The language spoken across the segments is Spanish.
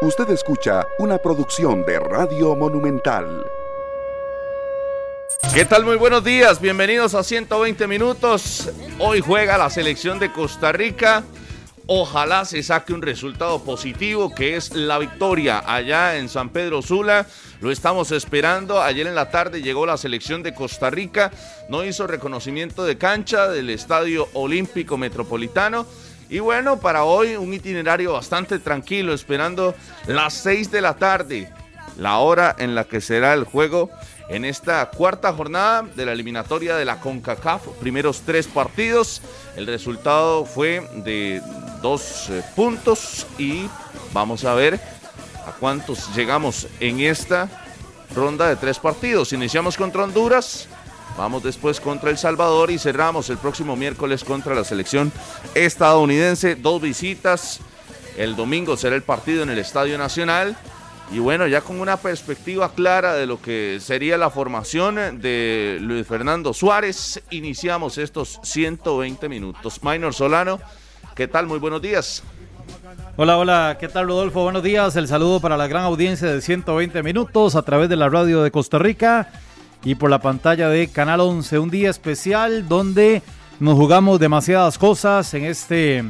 Usted escucha una producción de Radio Monumental. ¿Qué tal? Muy buenos días, bienvenidos a 120 minutos. Hoy juega la selección de Costa Rica. Ojalá se saque un resultado positivo, que es la victoria allá en San Pedro Sula. Lo estamos esperando. Ayer en la tarde llegó la selección de Costa Rica. No hizo reconocimiento de cancha del Estadio Olímpico Metropolitano y bueno, para hoy un itinerario bastante tranquilo, esperando las 6 de la tarde, la hora en la que será el juego en esta cuarta jornada de la eliminatoria de la CONCACAF. Primeros tres partidos. El resultado fue de dos eh, puntos y vamos a ver a cuántos llegamos en esta ronda de tres partidos. Iniciamos contra Honduras. Vamos después contra El Salvador y cerramos el próximo miércoles contra la selección estadounidense. Dos visitas. El domingo será el partido en el Estadio Nacional. Y bueno, ya con una perspectiva clara de lo que sería la formación de Luis Fernando Suárez, iniciamos estos 120 minutos. Minor Solano, ¿qué tal? Muy buenos días. Hola, hola, ¿qué tal Rodolfo? Buenos días. El saludo para la gran audiencia de 120 minutos a través de la radio de Costa Rica y por la pantalla de Canal 11. Un día especial donde nos jugamos demasiadas cosas en este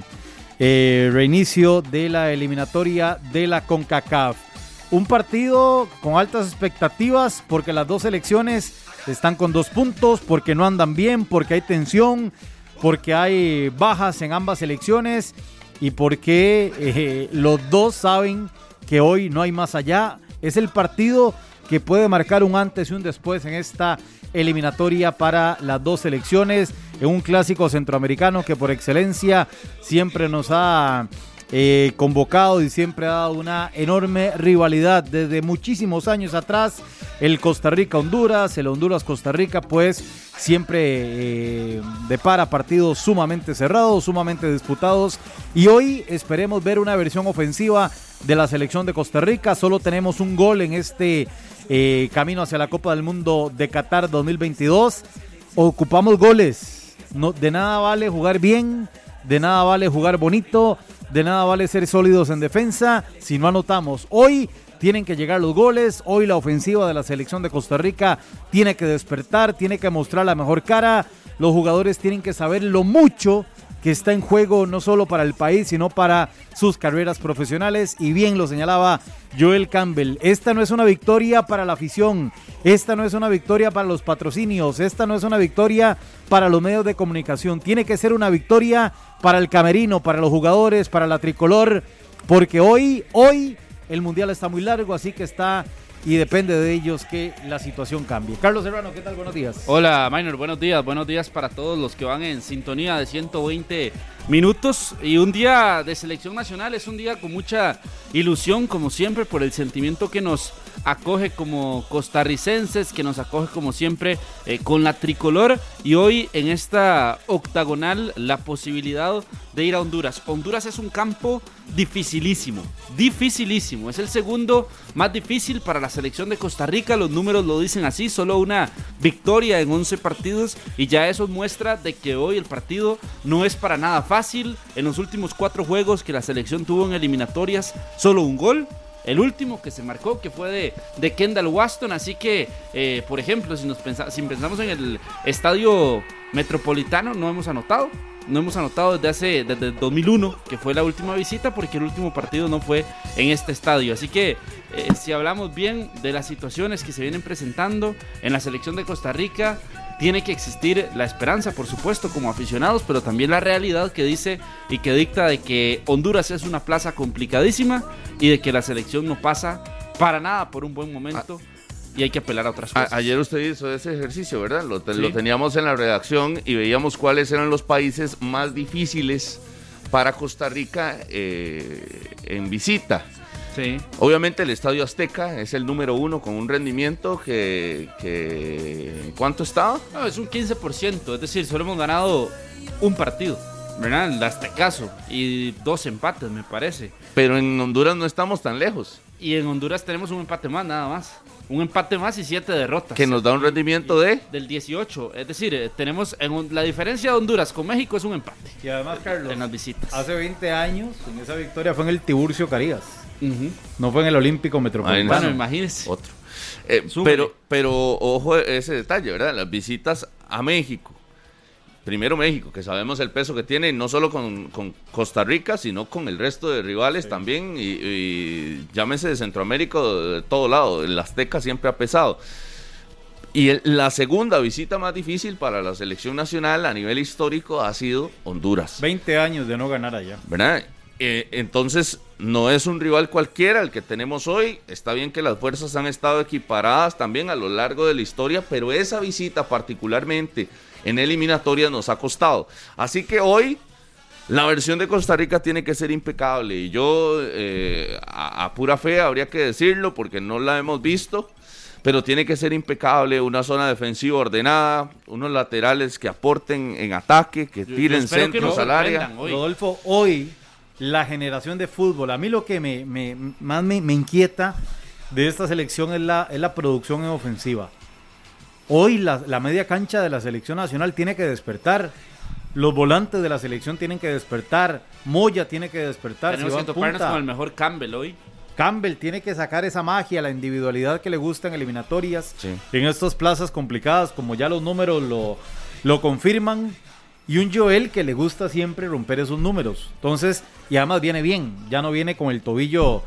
eh, reinicio de la eliminatoria de la CONCACAF. Un partido con altas expectativas porque las dos selecciones están con dos puntos, porque no andan bien, porque hay tensión, porque hay bajas en ambas selecciones y porque eh, los dos saben que hoy no hay más allá. Es el partido que puede marcar un antes y un después en esta eliminatoria para las dos selecciones, en un clásico centroamericano que por excelencia siempre nos ha eh, convocado y siempre ha dado una enorme rivalidad desde muchísimos años atrás. El Costa Rica-Honduras, el Honduras-Costa Rica, pues siempre eh, depara partidos sumamente cerrados, sumamente disputados. Y hoy esperemos ver una versión ofensiva de la selección de Costa Rica. Solo tenemos un gol en este eh, camino hacia la Copa del Mundo de Qatar 2022. Ocupamos goles. De nada vale jugar bien, de nada vale jugar bonito, de nada vale ser sólidos en defensa si no anotamos. Hoy tienen que llegar los goles, hoy la ofensiva de la selección de Costa Rica tiene que despertar, tiene que mostrar la mejor cara. Los jugadores tienen que saber lo mucho que está en juego no solo para el país, sino para sus carreras profesionales. Y bien lo señalaba Joel Campbell, esta no es una victoria para la afición, esta no es una victoria para los patrocinios, esta no es una victoria para los medios de comunicación, tiene que ser una victoria para el camerino, para los jugadores, para la tricolor, porque hoy, hoy el mundial está muy largo, así que está y depende de ellos que la situación cambie. Carlos Serrano, ¿qué tal? Buenos días. Hola, Minor, buenos días. Buenos días para todos los que van en sintonía de 120 minutos. Y un día de selección nacional es un día con mucha ilusión, como siempre, por el sentimiento que nos acoge como costarricenses, que nos acoge como siempre eh, con la tricolor y hoy en esta octagonal la posibilidad de ir a Honduras. Honduras es un campo dificilísimo, dificilísimo. Es el segundo más difícil para la selección de Costa Rica, los números lo dicen así, solo una victoria en 11 partidos y ya eso muestra de que hoy el partido no es para nada fácil. En los últimos cuatro juegos que la selección tuvo en eliminatorias, solo un gol el último que se marcó, que fue de, Kendall Waston. Así que, eh, por ejemplo, si, nos si pensamos en el estadio metropolitano, no hemos anotado. No hemos anotado desde hace desde 2001, que fue la última visita, porque el último partido no fue en este estadio. Así que, eh, si hablamos bien de las situaciones que se vienen presentando en la selección de Costa Rica, tiene que existir la esperanza, por supuesto, como aficionados, pero también la realidad que dice y que dicta de que Honduras es una plaza complicadísima y de que la selección no pasa para nada por un buen momento. y hay que apelar a otras cosas. ayer usted hizo ese ejercicio, ¿verdad? Lo, teníamos en la redacción y veíamos cuáles eran los países más difíciles para Costa Rica eh, en visita. Obviamente el Estadio Azteca es el número uno con un rendimiento que... que ¿Cuánto estaba? es un 15%, es decir, solo hemos ganado un partido. ¿verdad? El Aztecaso y dos empates, me parece. Pero en Honduras no estamos tan lejos. Y en Honduras tenemos un empate más, nada más. Un empate más y siete derrotas. Que nos da un rendimiento de... Del 18. Es decir, eh, tenemos en un- la diferencia de Honduras con México es un empate Y además, Carlos, en las visitas. hace 20 años, en esa victoria fue en el Tiburcio Carías. No fue en el Olímpico Metropolitano. Bueno, imagínense. Otro. Eh, pero, pero ojo ese detalle, ¿verdad? Las visitas a México. Primero México, que sabemos el peso que tiene, no solo con, con Costa Rica, sino con el resto de rivales también. Y, y llámese de Centroamérica, de todo lado. El Azteca siempre ha pesado. Y el- la segunda visita más difícil para la selección nacional a nivel histórico ha sido Honduras. 20 años de no ganar allá. ¿verdad? Eh, entonces, no es un rival cualquiera el que tenemos hoy. Está bien que las fuerzas han estado equiparadas también a lo largo de la historia, pero esa visita particularmente en eliminatoria nos ha costado. Así que hoy la versión de Costa Rica tiene que ser impecable y yo eh, a, a pura fe habría que decirlo porque no la hemos visto. Pero tiene que ser impecable, una zona defensiva ordenada, unos laterales que aporten en ataque, que tiren centros al área. hoy. Rodolfo, hoy la generación de fútbol, a mí lo que me, me- más me, me inquieta de esta selección es la, es la producción en ofensiva. Hoy la, la media cancha de la selección nacional tiene que despertar. Los volantes de la selección tienen que despertar. Moya tiene que despertar. Tenemos si que en toparnos punta. con el mejor Campbell hoy. Campbell tiene que sacar esa magia, la individualidad que le gusta en eliminatorias, Sí. en estas plazas complicadas, como ya los números lo, lo confirman. Y un Joel que le gusta siempre romper esos números. Entonces, y además viene bien, ya no viene con el tobillo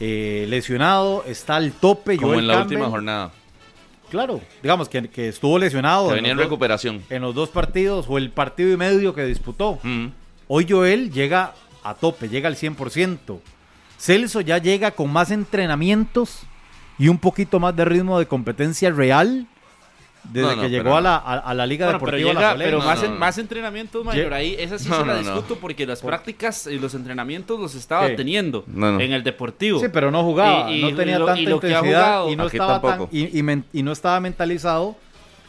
eh, lesionado, está al tope. Como Joel en la Campbell. última jornada. Claro, digamos que, que estuvo lesionado Que venía en dos, recuperación. en los dos partidos o el partido y medio que disputó. Mm. Hoy Joel llega a tope, llega al 100%. Celso ya llega con más entrenamientos y un poquito más de ritmo de competencia real desde No, no, que pero llegó a la, a, a la Liga Bueno, pero Deportiva llega, pero No, más, no, en- no. más entrenamientos, mayor. Ahí esa sí No, se la discuto porque las Por- prácticas y los entrenamientos los estaba ¿Qué? teniendo No, no. en el Deportivo. Sí, pero no jugaba, Y- y- no tenía y lo- tanta y lo que ha intensidad jugado- y no Aquí estaba tan, tampoco. y, y men- y no estaba mentalizado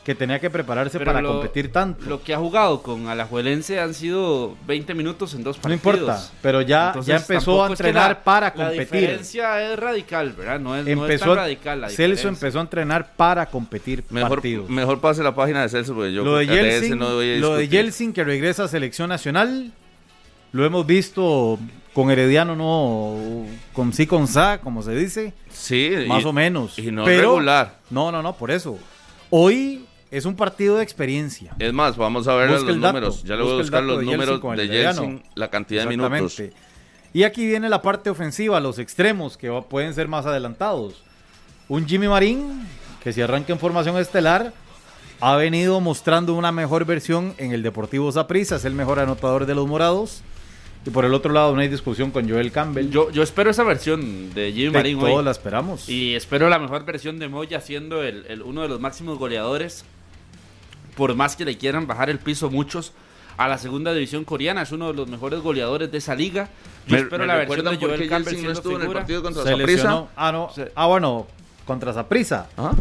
que tenía que prepararse Pero para lo- competir tanto. Lo que ha jugado con Alajuelense han sido 20 minutos en dos no partidos. importa, pero ya, Entonces, ya empezó a es que entrenar la- para La competir. diferencia es radical, ¿verdad? No es, no es Empezó, tan radical la Celso empezó a entrenar para competir Mejor, partidos. mejor pase la página de Celso, porque yo lo de Yeltsin, no voy a lo de. Yeltsin que regresa a selección nacional, lo hemos visto con Herediano, no, con sí con sa, como se dice, Sí, más y- o menos. Y no Pero- regular. No, no, no, por eso. Hoy es un partido de experiencia. Es más, vamos a ver Busca los el dato, números. Ya le voy a buscar los de números de. Yeltsin, la cantidad de minutos. Y aquí viene la parte ofensiva, los extremos, que pueden ser más adelantados. Un Jimmy Marín, que si arranca en formación estelar, ha venido mostrando una mejor versión en el Deportivo Saprissa, es el mejor anotador de los morados. Y por el otro lado, no hay discusión con Joel Campbell. Yo, yo espero esa versión de Jimmy Marín hoy. todos la esperamos. Y espero la mejor versión de Moya siendo el, el- uno de los máximos goleadores. Por más que le quieran bajar el piso muchos a la segunda división coreana, es uno de los mejores goleadores de esa liga. Yo ¿Me- espero me la versión de Joel Campbell no estuvo en el partido contra lesionó. Ah, no. Ah, bueno, contra Saprissa, Ajá.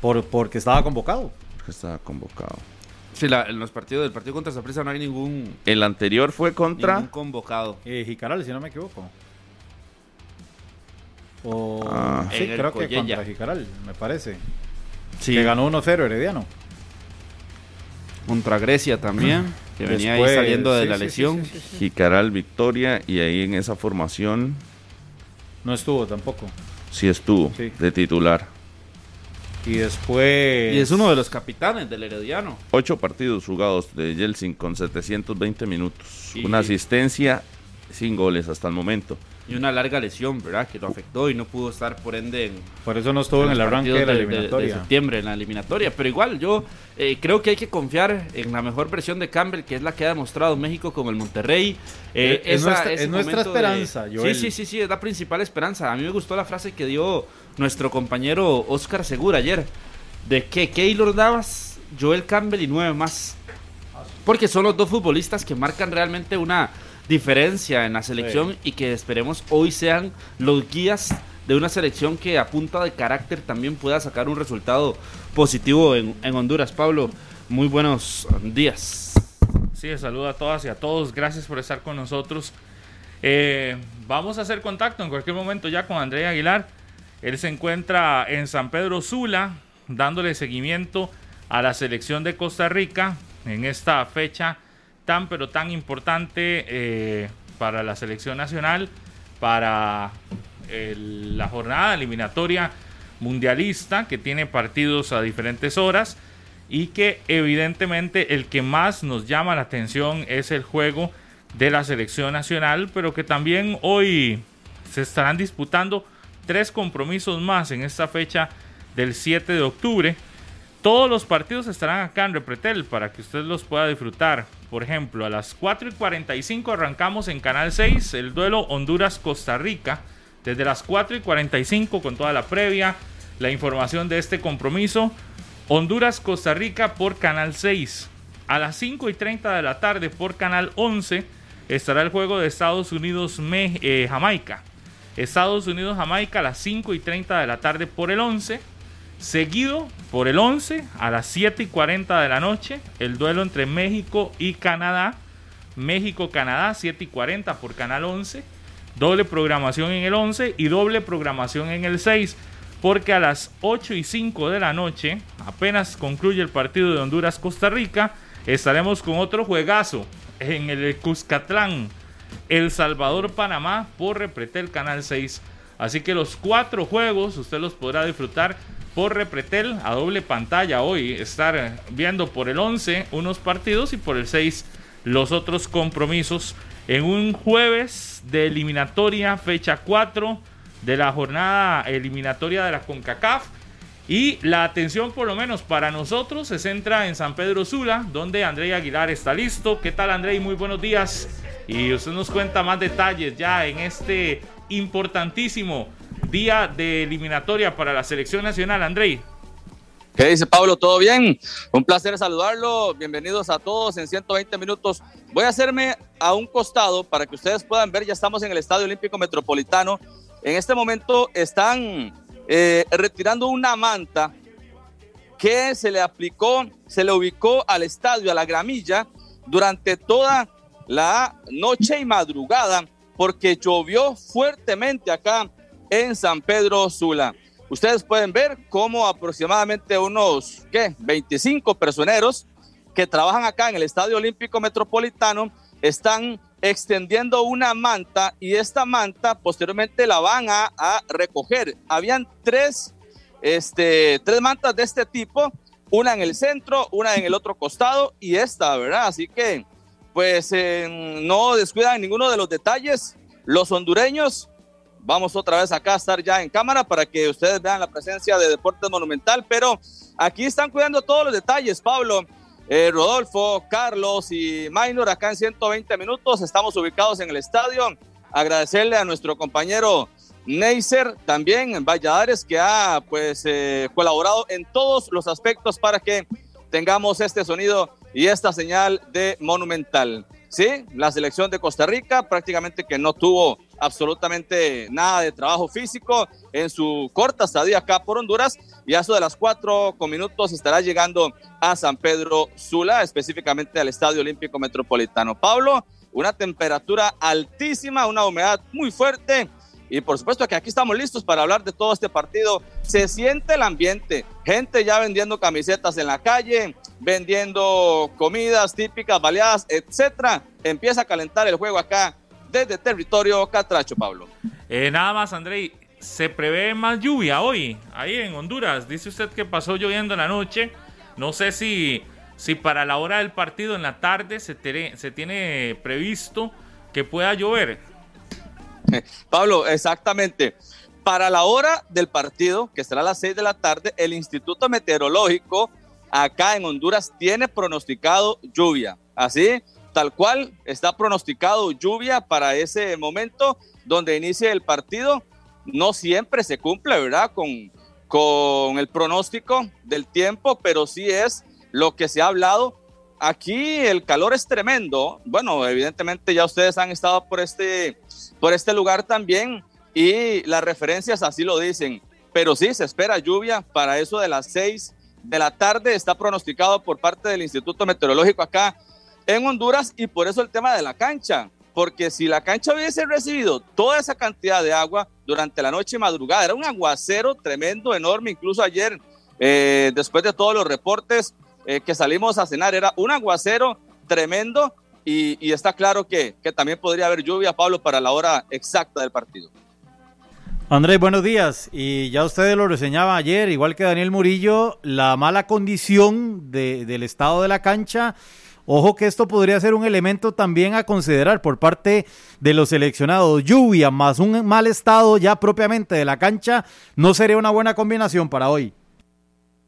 por, porque estaba convocado. Porque estaba convocado. Sí, la- en los partidos del partido contra Saprissa no hay ningún, El anterior fue contra. ningún convocado. Eh, Jicaral, si no me equivoco. O, Ah. sí, creo que contra Jicaral, me parece. Sí, Que ganó 1-0 Herediano. Contra Grecia también, que venía ahí saliendo de sí, la lesión. sí, sí, sí. Jicaral Victoria y ahí en esa formación No estuvo tampoco. sí estuvo Sí. de titular. Y después. Y es uno de los capitanes del Herediano. Ocho partidos jugados de Yeltsin con 720 minutos. Y- Una asistencia sin goles hasta el momento. Y una larga lesión, ¿verdad? Que lo afectó y no pudo estar, por ende, en, Por eso no estuvo en, el arranque de la de- de- eliminatoria. de septiembre en la eliminatoria. Pero igual, yo eh, creo que hay que confiar en la mejor versión de Campbell, que es la que ha demostrado México con el Monterrey. Eh, Es esa- nuestra- es nuestra esperanza, Joel. Sí, sí, sí, sí, es la principal esperanza. A mí me gustó la frase que dio nuestro compañero Oscar Segura ayer, de que Keylor Navas, Joel Campbell y nueve más. Porque son los dos futbolistas que marcan realmente una diferencia en la selección y que esperemos hoy sean los guías de una selección que a punta de carácter también pueda sacar un resultado positivo en, en Honduras. Pablo, muy buenos días. Sí, saludo a todas y a todos. Gracias por estar con nosotros. Eh, vamos a hacer contacto en cualquier momento ya con André Aguilar. Él se encuentra en San Pedro Sula, dándole seguimiento a la selección de Costa Rica en esta fecha tan pero tan importante eh, para la selección nacional, para la jornada eliminatoria mundialista que tiene partidos a diferentes horas y que evidentemente el que más nos llama la atención es el juego de la selección nacional, pero que también hoy se estarán disputando tres compromisos más en esta fecha del 7 de octubre. Todos los partidos estarán acá en Repretel para que usted los pueda disfrutar. Por ejemplo, a las 4 y 45 arrancamos en Canal 6 el duelo Honduras-Costa Rica. Desde las 4 y 45 con toda la previa, la información de este compromiso. Honduras-Costa Rica por Canal 6. A las 5 y 30 de la tarde por Canal 11 estará el juego de Estados Unidos-Jamaica. Estados Unidos-Jamaica a las 5 y 30 de la tarde por el 11. Seguido por el 11 a las 7 y 40 de la noche, el duelo entre México y Canadá. México-Canadá, 7 y 40 por Canal 11. Doble programación en el 11 y doble programación en el 6. Porque a las 8 y 5 de la noche, apenas concluye el partido de Honduras-Costa Rica, estaremos con otro juegazo en el Cuscatlán. El Salvador Panamá por Repretel Canal 6. Así que los cuatro juegos usted los podrá disfrutar por Repretel a doble pantalla hoy. Estar viendo por el 11 unos partidos y por el 6 los otros compromisos. En un jueves de eliminatoria, fecha 4 de la jornada eliminatoria de la CONCACAF. Y la atención, por lo menos para nosotros, se centra en San Pedro Sula, donde André Aguilar está listo. ¿Qué tal, André? Muy buenos días. Y usted nos cuenta más detalles ya en este importantísimo día de eliminatoria para la selección nacional, André. ¿Qué dice Pablo? ¿Todo bien? Un placer saludarlo. Bienvenidos a todos en 120 minutos. Voy a hacerme a un costado para que ustedes puedan ver. Ya estamos en el Estadio Olímpico Metropolitano. En este momento están eh, retirando una manta que se le aplicó, se le ubicó al estadio, a la gramilla, durante toda la noche y madrugada, porque llovió fuertemente acá en San Pedro Sula. Ustedes pueden ver cómo aproximadamente unos, ¿qué? 25 personeros que trabajan acá en el Estadio Olímpico Metropolitano están extendiendo una manta y esta manta posteriormente la van a, recoger. Habían tres, este, tres mantas de este tipo, una en el centro, una en el otro costado y esta, ¿verdad? Así que, pues no descuidan ninguno de los detalles. Los hondureños, vamos otra vez acá a estar ya en cámara para que ustedes vean la presencia de Deportes Monumental, pero aquí están cuidando todos los detalles, Pablo. Eh, Rodolfo, Carlos y Maynor acá en 120 minutos. Estamos ubicados en el estadio. Agradecerle a nuestro compañero Neisser también en Valladares que ha pues eh, colaborado en todos los aspectos para que tengamos este sonido y esta señal de Monumental. Sí, la selección de Costa Rica prácticamente que no tuvo absolutamente nada de trabajo físico en su corta estadía acá por Honduras y a eso de las cuatro con minutos estará llegando a San Pedro Sula, específicamente al Estadio Olímpico Metropolitano. Pablo, una temperatura altísima, una humedad muy fuerte y por supuesto que aquí estamos listos para hablar de todo este partido. Se siente el ambiente, gente ya vendiendo camisetas en la calle, vendiendo comidas típicas, baleadas, etcétera. Empieza a calentar el juego acá desde territorio catracho, Pablo. Eh, nada más, André, se prevé más lluvia hoy, ahí en Honduras. Dice usted que pasó lloviendo en la noche. No sé si, si para la hora del partido en la tarde se, se tiene previsto que pueda llover. Pablo, exactamente. Para la hora del partido, que será a las 6 de la tarde, el Instituto Meteorológico acá en Honduras tiene pronosticado lluvia. Así, tal cual está pronosticado lluvia para ese momento donde inicie el partido. No siempre se cumple, ¿verdad? Con, con el pronóstico del tiempo, pero sí es lo que se ha hablado. Aquí el calor es tremendo. Bueno, evidentemente ya ustedes han estado por este, por este lugar también y las referencias así lo dicen. Pero sí, se espera lluvia para eso de las seis de la tarde. Está pronosticado por parte del Instituto Meteorológico acá en Honduras y por eso el tema de la cancha. Porque si la cancha hubiese recibido toda esa cantidad de agua durante la noche y madrugada, era un aguacero tremendo, enorme, incluso ayer, eh, después de todos los reportes eh, que salimos a cenar, era un aguacero tremendo y, está claro que, que también podría haber lluvia, Pablo, para la hora exacta del partido. Andrés, buenos días. Y ya ustedes lo reseñaban ayer, igual que Daniel Murillo, la mala condición del estado de la cancha. Ojo que esto podría ser un elemento también a considerar por parte de los seleccionados. Lluvia más un mal estado ya propiamente de la cancha no sería una buena combinación para hoy.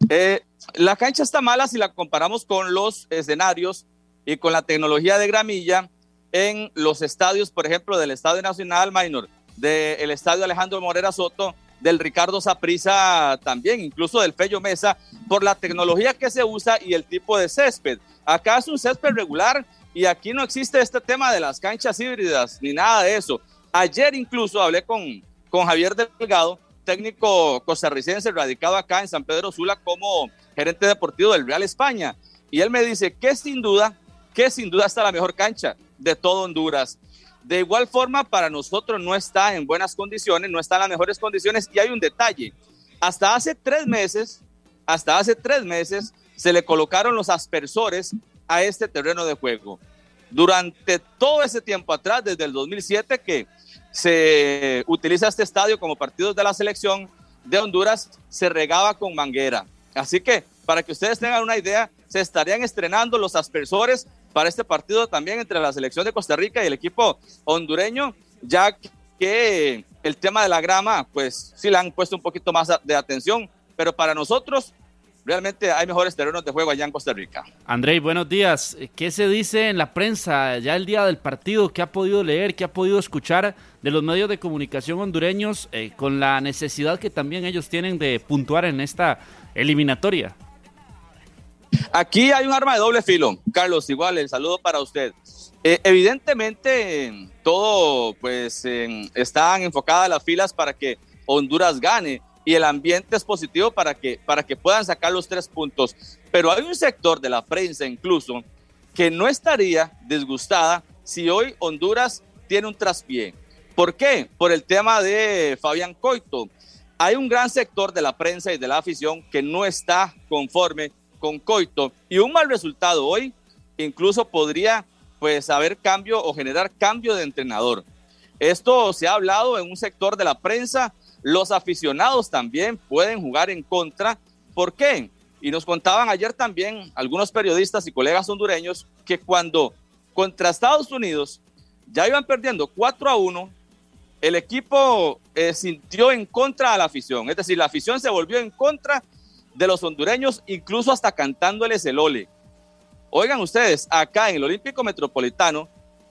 Eh, la cancha está mala si la comparamos con los escenarios y con la tecnología de gramilla en los estadios, por ejemplo, del Estadio Nacional Minor del Estadio Alejandro Morera Soto, del Ricardo Saprisa también, incluso del Fello Mesa, por la tecnología que se usa y el tipo de césped. Acá es un césped regular y aquí no existe este tema de las canchas híbridas ni nada de eso. Ayer incluso hablé con, con Javier Delgado, técnico costarricense radicado acá en San Pedro Sula como gerente deportivo del Real España. Y él me dice que sin duda, que sin duda está la mejor cancha de todo Honduras. De igual forma, para nosotros no está en buenas condiciones, no está en las mejores condiciones y hay un detalle. Hasta hace tres meses, hasta hace tres meses, se le colocaron los aspersores a este terreno de juego. Durante todo ese tiempo atrás, desde el 2007 que se utiliza este estadio como partidos de la selección de Honduras, se regaba con manguera. Así que, para que ustedes tengan una idea, se estarían estrenando los aspersores para este partido también entre la selección de Costa Rica y el equipo hondureño, ya que el tema de la grama, pues sí le han puesto un poquito más de atención, pero para nosotros realmente hay mejores terrenos de juego allá en Costa Rica. Andrei, buenos días. ¿Qué se dice en la prensa ya el día del partido? ¿Qué ha podido leer? ¿Qué ha podido escuchar de los medios de comunicación hondureños eh, con la necesidad que también ellos tienen de puntuar en esta eliminatoria? Aquí hay un arma de doble filo, Carlos, igual el saludo para usted. Eh, evidentemente, todo pues están enfocadas las filas para que Honduras gane y el ambiente es positivo para que, para que puedan sacar los tres puntos. Pero hay un sector de la prensa incluso que no estaría disgustada si hoy Honduras tiene un traspié. ¿Por qué? Por el tema de Fabián Coito. Hay un gran sector de la prensa y de la afición que no está conforme con Coito y un mal resultado hoy incluso podría pues haber cambio o generar cambio de entrenador. Esto se ha hablado en un sector de la prensa, los aficionados también pueden jugar en contra. ¿Por qué? Y nos contaban ayer también algunos periodistas y colegas hondureños que cuando contra Estados Unidos ya iban perdiendo 4 a 1, el equipo eh, sintió en contra a la afición, es decir, la afición se volvió en contra de los hondureños, incluso hasta cantándoles el ole. Oigan ustedes, acá en el Olímpico Metropolitano,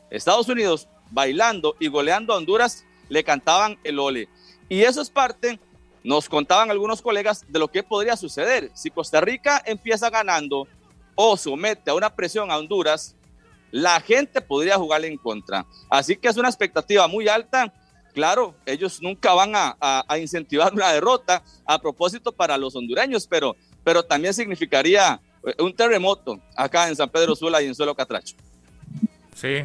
Estados Unidos bailando y goleando a Honduras, le cantaban el ole. Y eso es parte, nos contaban algunos colegas, de lo que podría suceder. Si Costa Rica empieza ganando o somete a una presión a Honduras, la gente podría jugarle en contra. Así que es una expectativa muy alta claro, ellos nunca van a, incentivar una derrota a propósito para los hondureños, pero, pero también significaría eh, un terremoto acá en San Pedro Sula y en Suelo Catracho. Sí.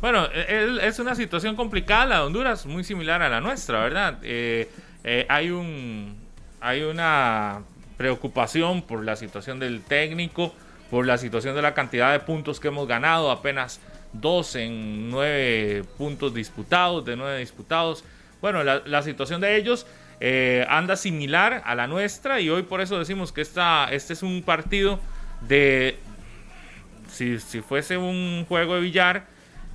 Bueno, e, es una situación complicada la de Honduras, muy similar a la nuestra, ¿verdad? Eh, eh, hay un hay una preocupación por la situación del técnico, por la situación de la cantidad de puntos que hemos ganado, apenas dos en nueve puntos disputados, de nueve disputados. Bueno, la, situación de ellos eh, anda similar a la nuestra y hoy por eso decimos que esta, este es un partido de, si, si fuese un juego de billar,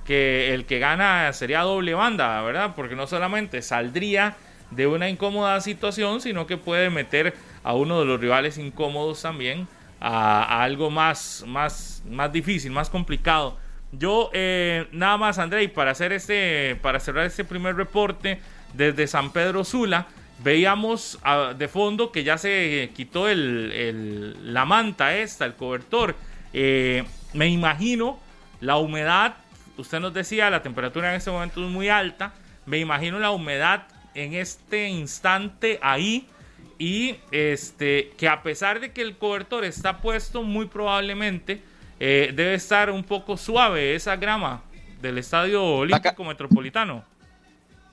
que el que gana sería doble banda, ¿verdad? Porque no solamente saldría de una incómoda situación, sino que puede meter a uno de los rivales incómodos también a, algo más, más, más difícil, más complicado yo, eh, nada más, André, para hacer este, para cerrar este primer reporte desde San Pedro Sula, veíamos ah, de fondo que ya se quitó el, la manta esta, el cobertor. Eh, me imagino la humedad, usted nos decía, la temperatura en este momento es muy alta. Me imagino la humedad en este instante ahí y este que a pesar de que el cobertor está puesto muy probablemente eh, debe estar un poco suave esa grama del Estadio Olímpico Metropolitano.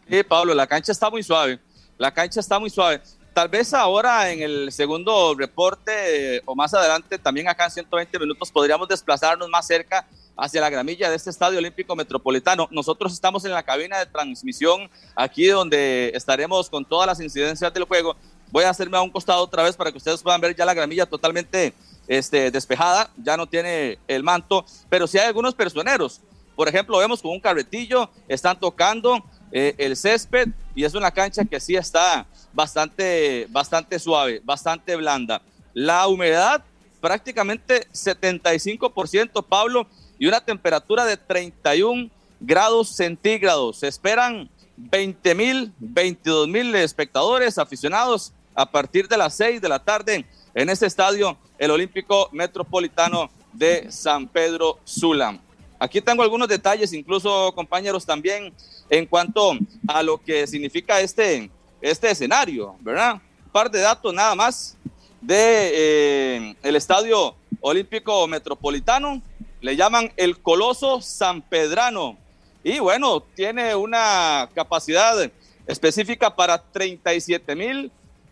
Sí, Pablo, la cancha está muy suave. La cancha está muy suave. Tal vez ahora en el segundo reporte eh, o más adelante, también acá en 120 minutos, podríamos desplazarnos más cerca hacia la gramilla de este Estadio Olímpico Metropolitano. Nosotros estamos en la cabina de transmisión, aquí donde estaremos con todas las incidencias del juego. Voy a hacerme a un costado otra vez para que ustedes puedan ver ya la gramilla totalmente este, despejada, ya no tiene el manto, pero sí hay algunos personeros. Por ejemplo, vemos con un carretillo, están tocando eh, el césped y es una cancha que sí está bastante, bastante suave, bastante blanda. La humedad prácticamente 75%, Pablo, y una temperatura de 31 grados centígrados. Se esperan 20 mil, 22 mil espectadores aficionados a partir de las 6 de la tarde en este estadio, el Olímpico Metropolitano de San Pedro Sula. Aquí tengo algunos detalles, incluso compañeros también, en cuanto a lo que significa este, este escenario, ¿verdad? Par de datos nada más de eh, el Estadio Olímpico Metropolitano. Le llaman el Coloso San Pedrano. Y bueno, tiene una capacidad específica para 37 mil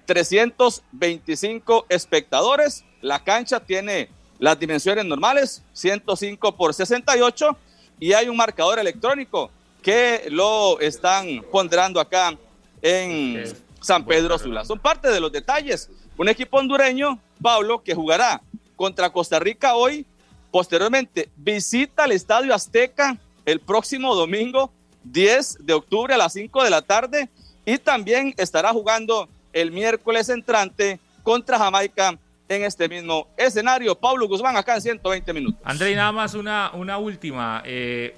325 espectadores. La cancha tiene las dimensiones normales, 105 por 68, y hay un marcador electrónico que lo están ponderando acá en San Pedro Sula. Son parte de los detalles. Un equipo hondureño, Pablo, que jugará contra Costa Rica hoy, posteriormente visita el Estadio Azteca el próximo domingo 10 de octubre a las 5 de la tarde y también estará jugando el miércoles entrante contra Jamaica en este mismo escenario. Pablo Guzmán acá en 120 minutos. André, nada más una, una última. Eh,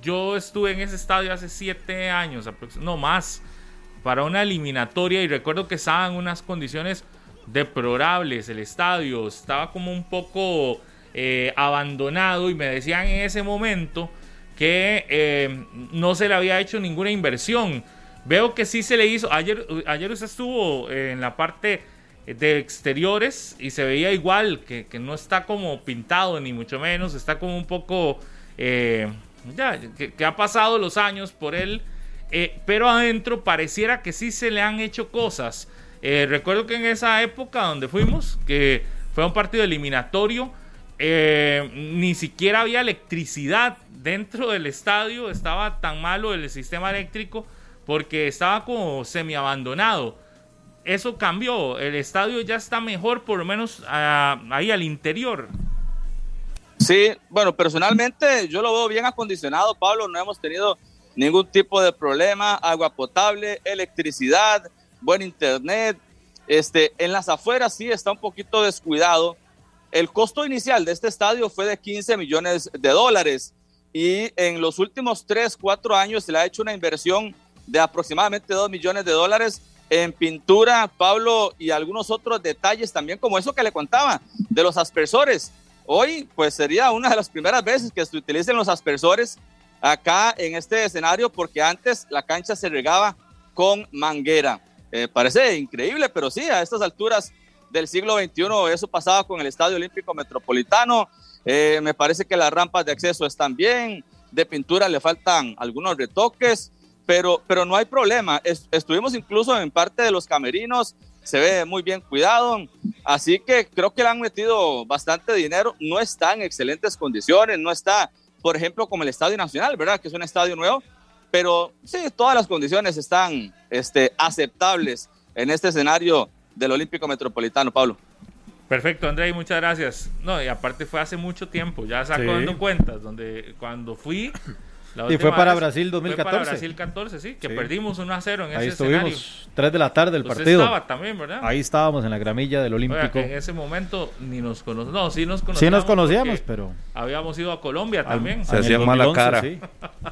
yo estuve en ese estadio hace siete años, no más, para una eliminatoria y recuerdo que estaban en unas condiciones deplorables. El estadio estaba como un poco eh, abandonado y me decían en ese momento que eh, no se le había hecho ninguna inversión Veo que sí se le hizo. Ayer, ayer usted estuvo en la parte de exteriores y se veía igual, que, no está como pintado ni mucho menos, está como un poco... Eh, ya, que, ha pasado los años por él, eh, pero adentro pareciera que sí se le han hecho cosas. Eh, recuerdo que en esa época donde fuimos, que fue un partido eliminatorio, ni siquiera había electricidad dentro del estadio, estaba tan malo el sistema eléctrico porque estaba como semi abandonado. Eso cambió, el estadio ya está mejor, por lo menos ah, ahí al interior. Sí, bueno, personalmente yo lo veo bien acondicionado, Pablo, no hemos tenido ningún tipo de problema, agua potable, electricidad, buen internet. Este, en las afueras sí está un poquito descuidado. El costo inicial de este estadio fue de 15 millones de dólares y en los últimos 3, 4 años se le ha hecho una inversión de aproximadamente 2 millones de dólares en pintura, Pablo, y algunos otros detalles también, como eso que le contaba, de los aspersores. Hoy, pues sería una de las primeras veces que se utilicen los aspersores acá en este escenario, porque antes la cancha se regaba con manguera. Eh, parece increíble, pero sí, a estas alturas del siglo XXI eso pasaba con el Estadio Olímpico Metropolitano. Eh, me parece que las rampas de acceso están bien, de pintura le faltan algunos retoques pero, pero no hay problema. estuvimos incluso en parte de los camerinos, se ve muy bien cuidado, así que creo que le han metido bastante dinero, no está en excelentes condiciones, no está, por ejemplo, como el Estadio Nacional, ¿verdad? Que es un estadio nuevo, pero sí, todas las condiciones están este, aceptables en este escenario del Olímpico Metropolitano, Pablo. Perfecto, André, muchas gracias. No, y aparte fue hace mucho tiempo, ya sacando cuentas, donde cuando fui y fue para Brasil 2014. Fue para Brasil 14, sí, que perdimos 1 a 0 en Ahí ese estuvimos, escenario. 3 de la tarde el partido. estaba también, ¿verdad? Ahí estábamos en la gramilla del Olímpico. en ese momento ni nos conocíamos. No, sí nos conocíamos. Sí nos conocíamos, pero. Habíamos ido a Colombia también. Se hacían mala cara.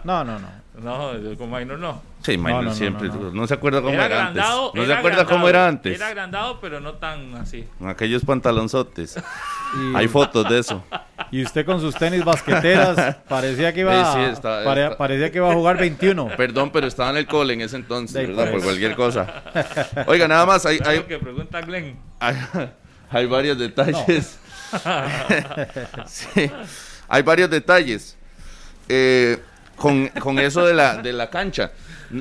No, no, no. No, con Minor no. Sí, Minor no, siempre. No, se acuerda cómo era, era antes. No se acuerda cómo era antes. Era agrandado, pero no tan así. Con aquellos pantalonzotes. Hay fotos de eso. Y usted con sus tenis basqueteras parecía que iba, parecía que iba a jugar 21. Perdón, pero estaba en el cole en ese entonces, ¿verdad? Por cualquier cosa. Oiga, nada más hay, hay, que pregunta Glenn. Hay, varios detalles. Sí, hay varios detalles. Eh, con, con eso de la, de la cancha.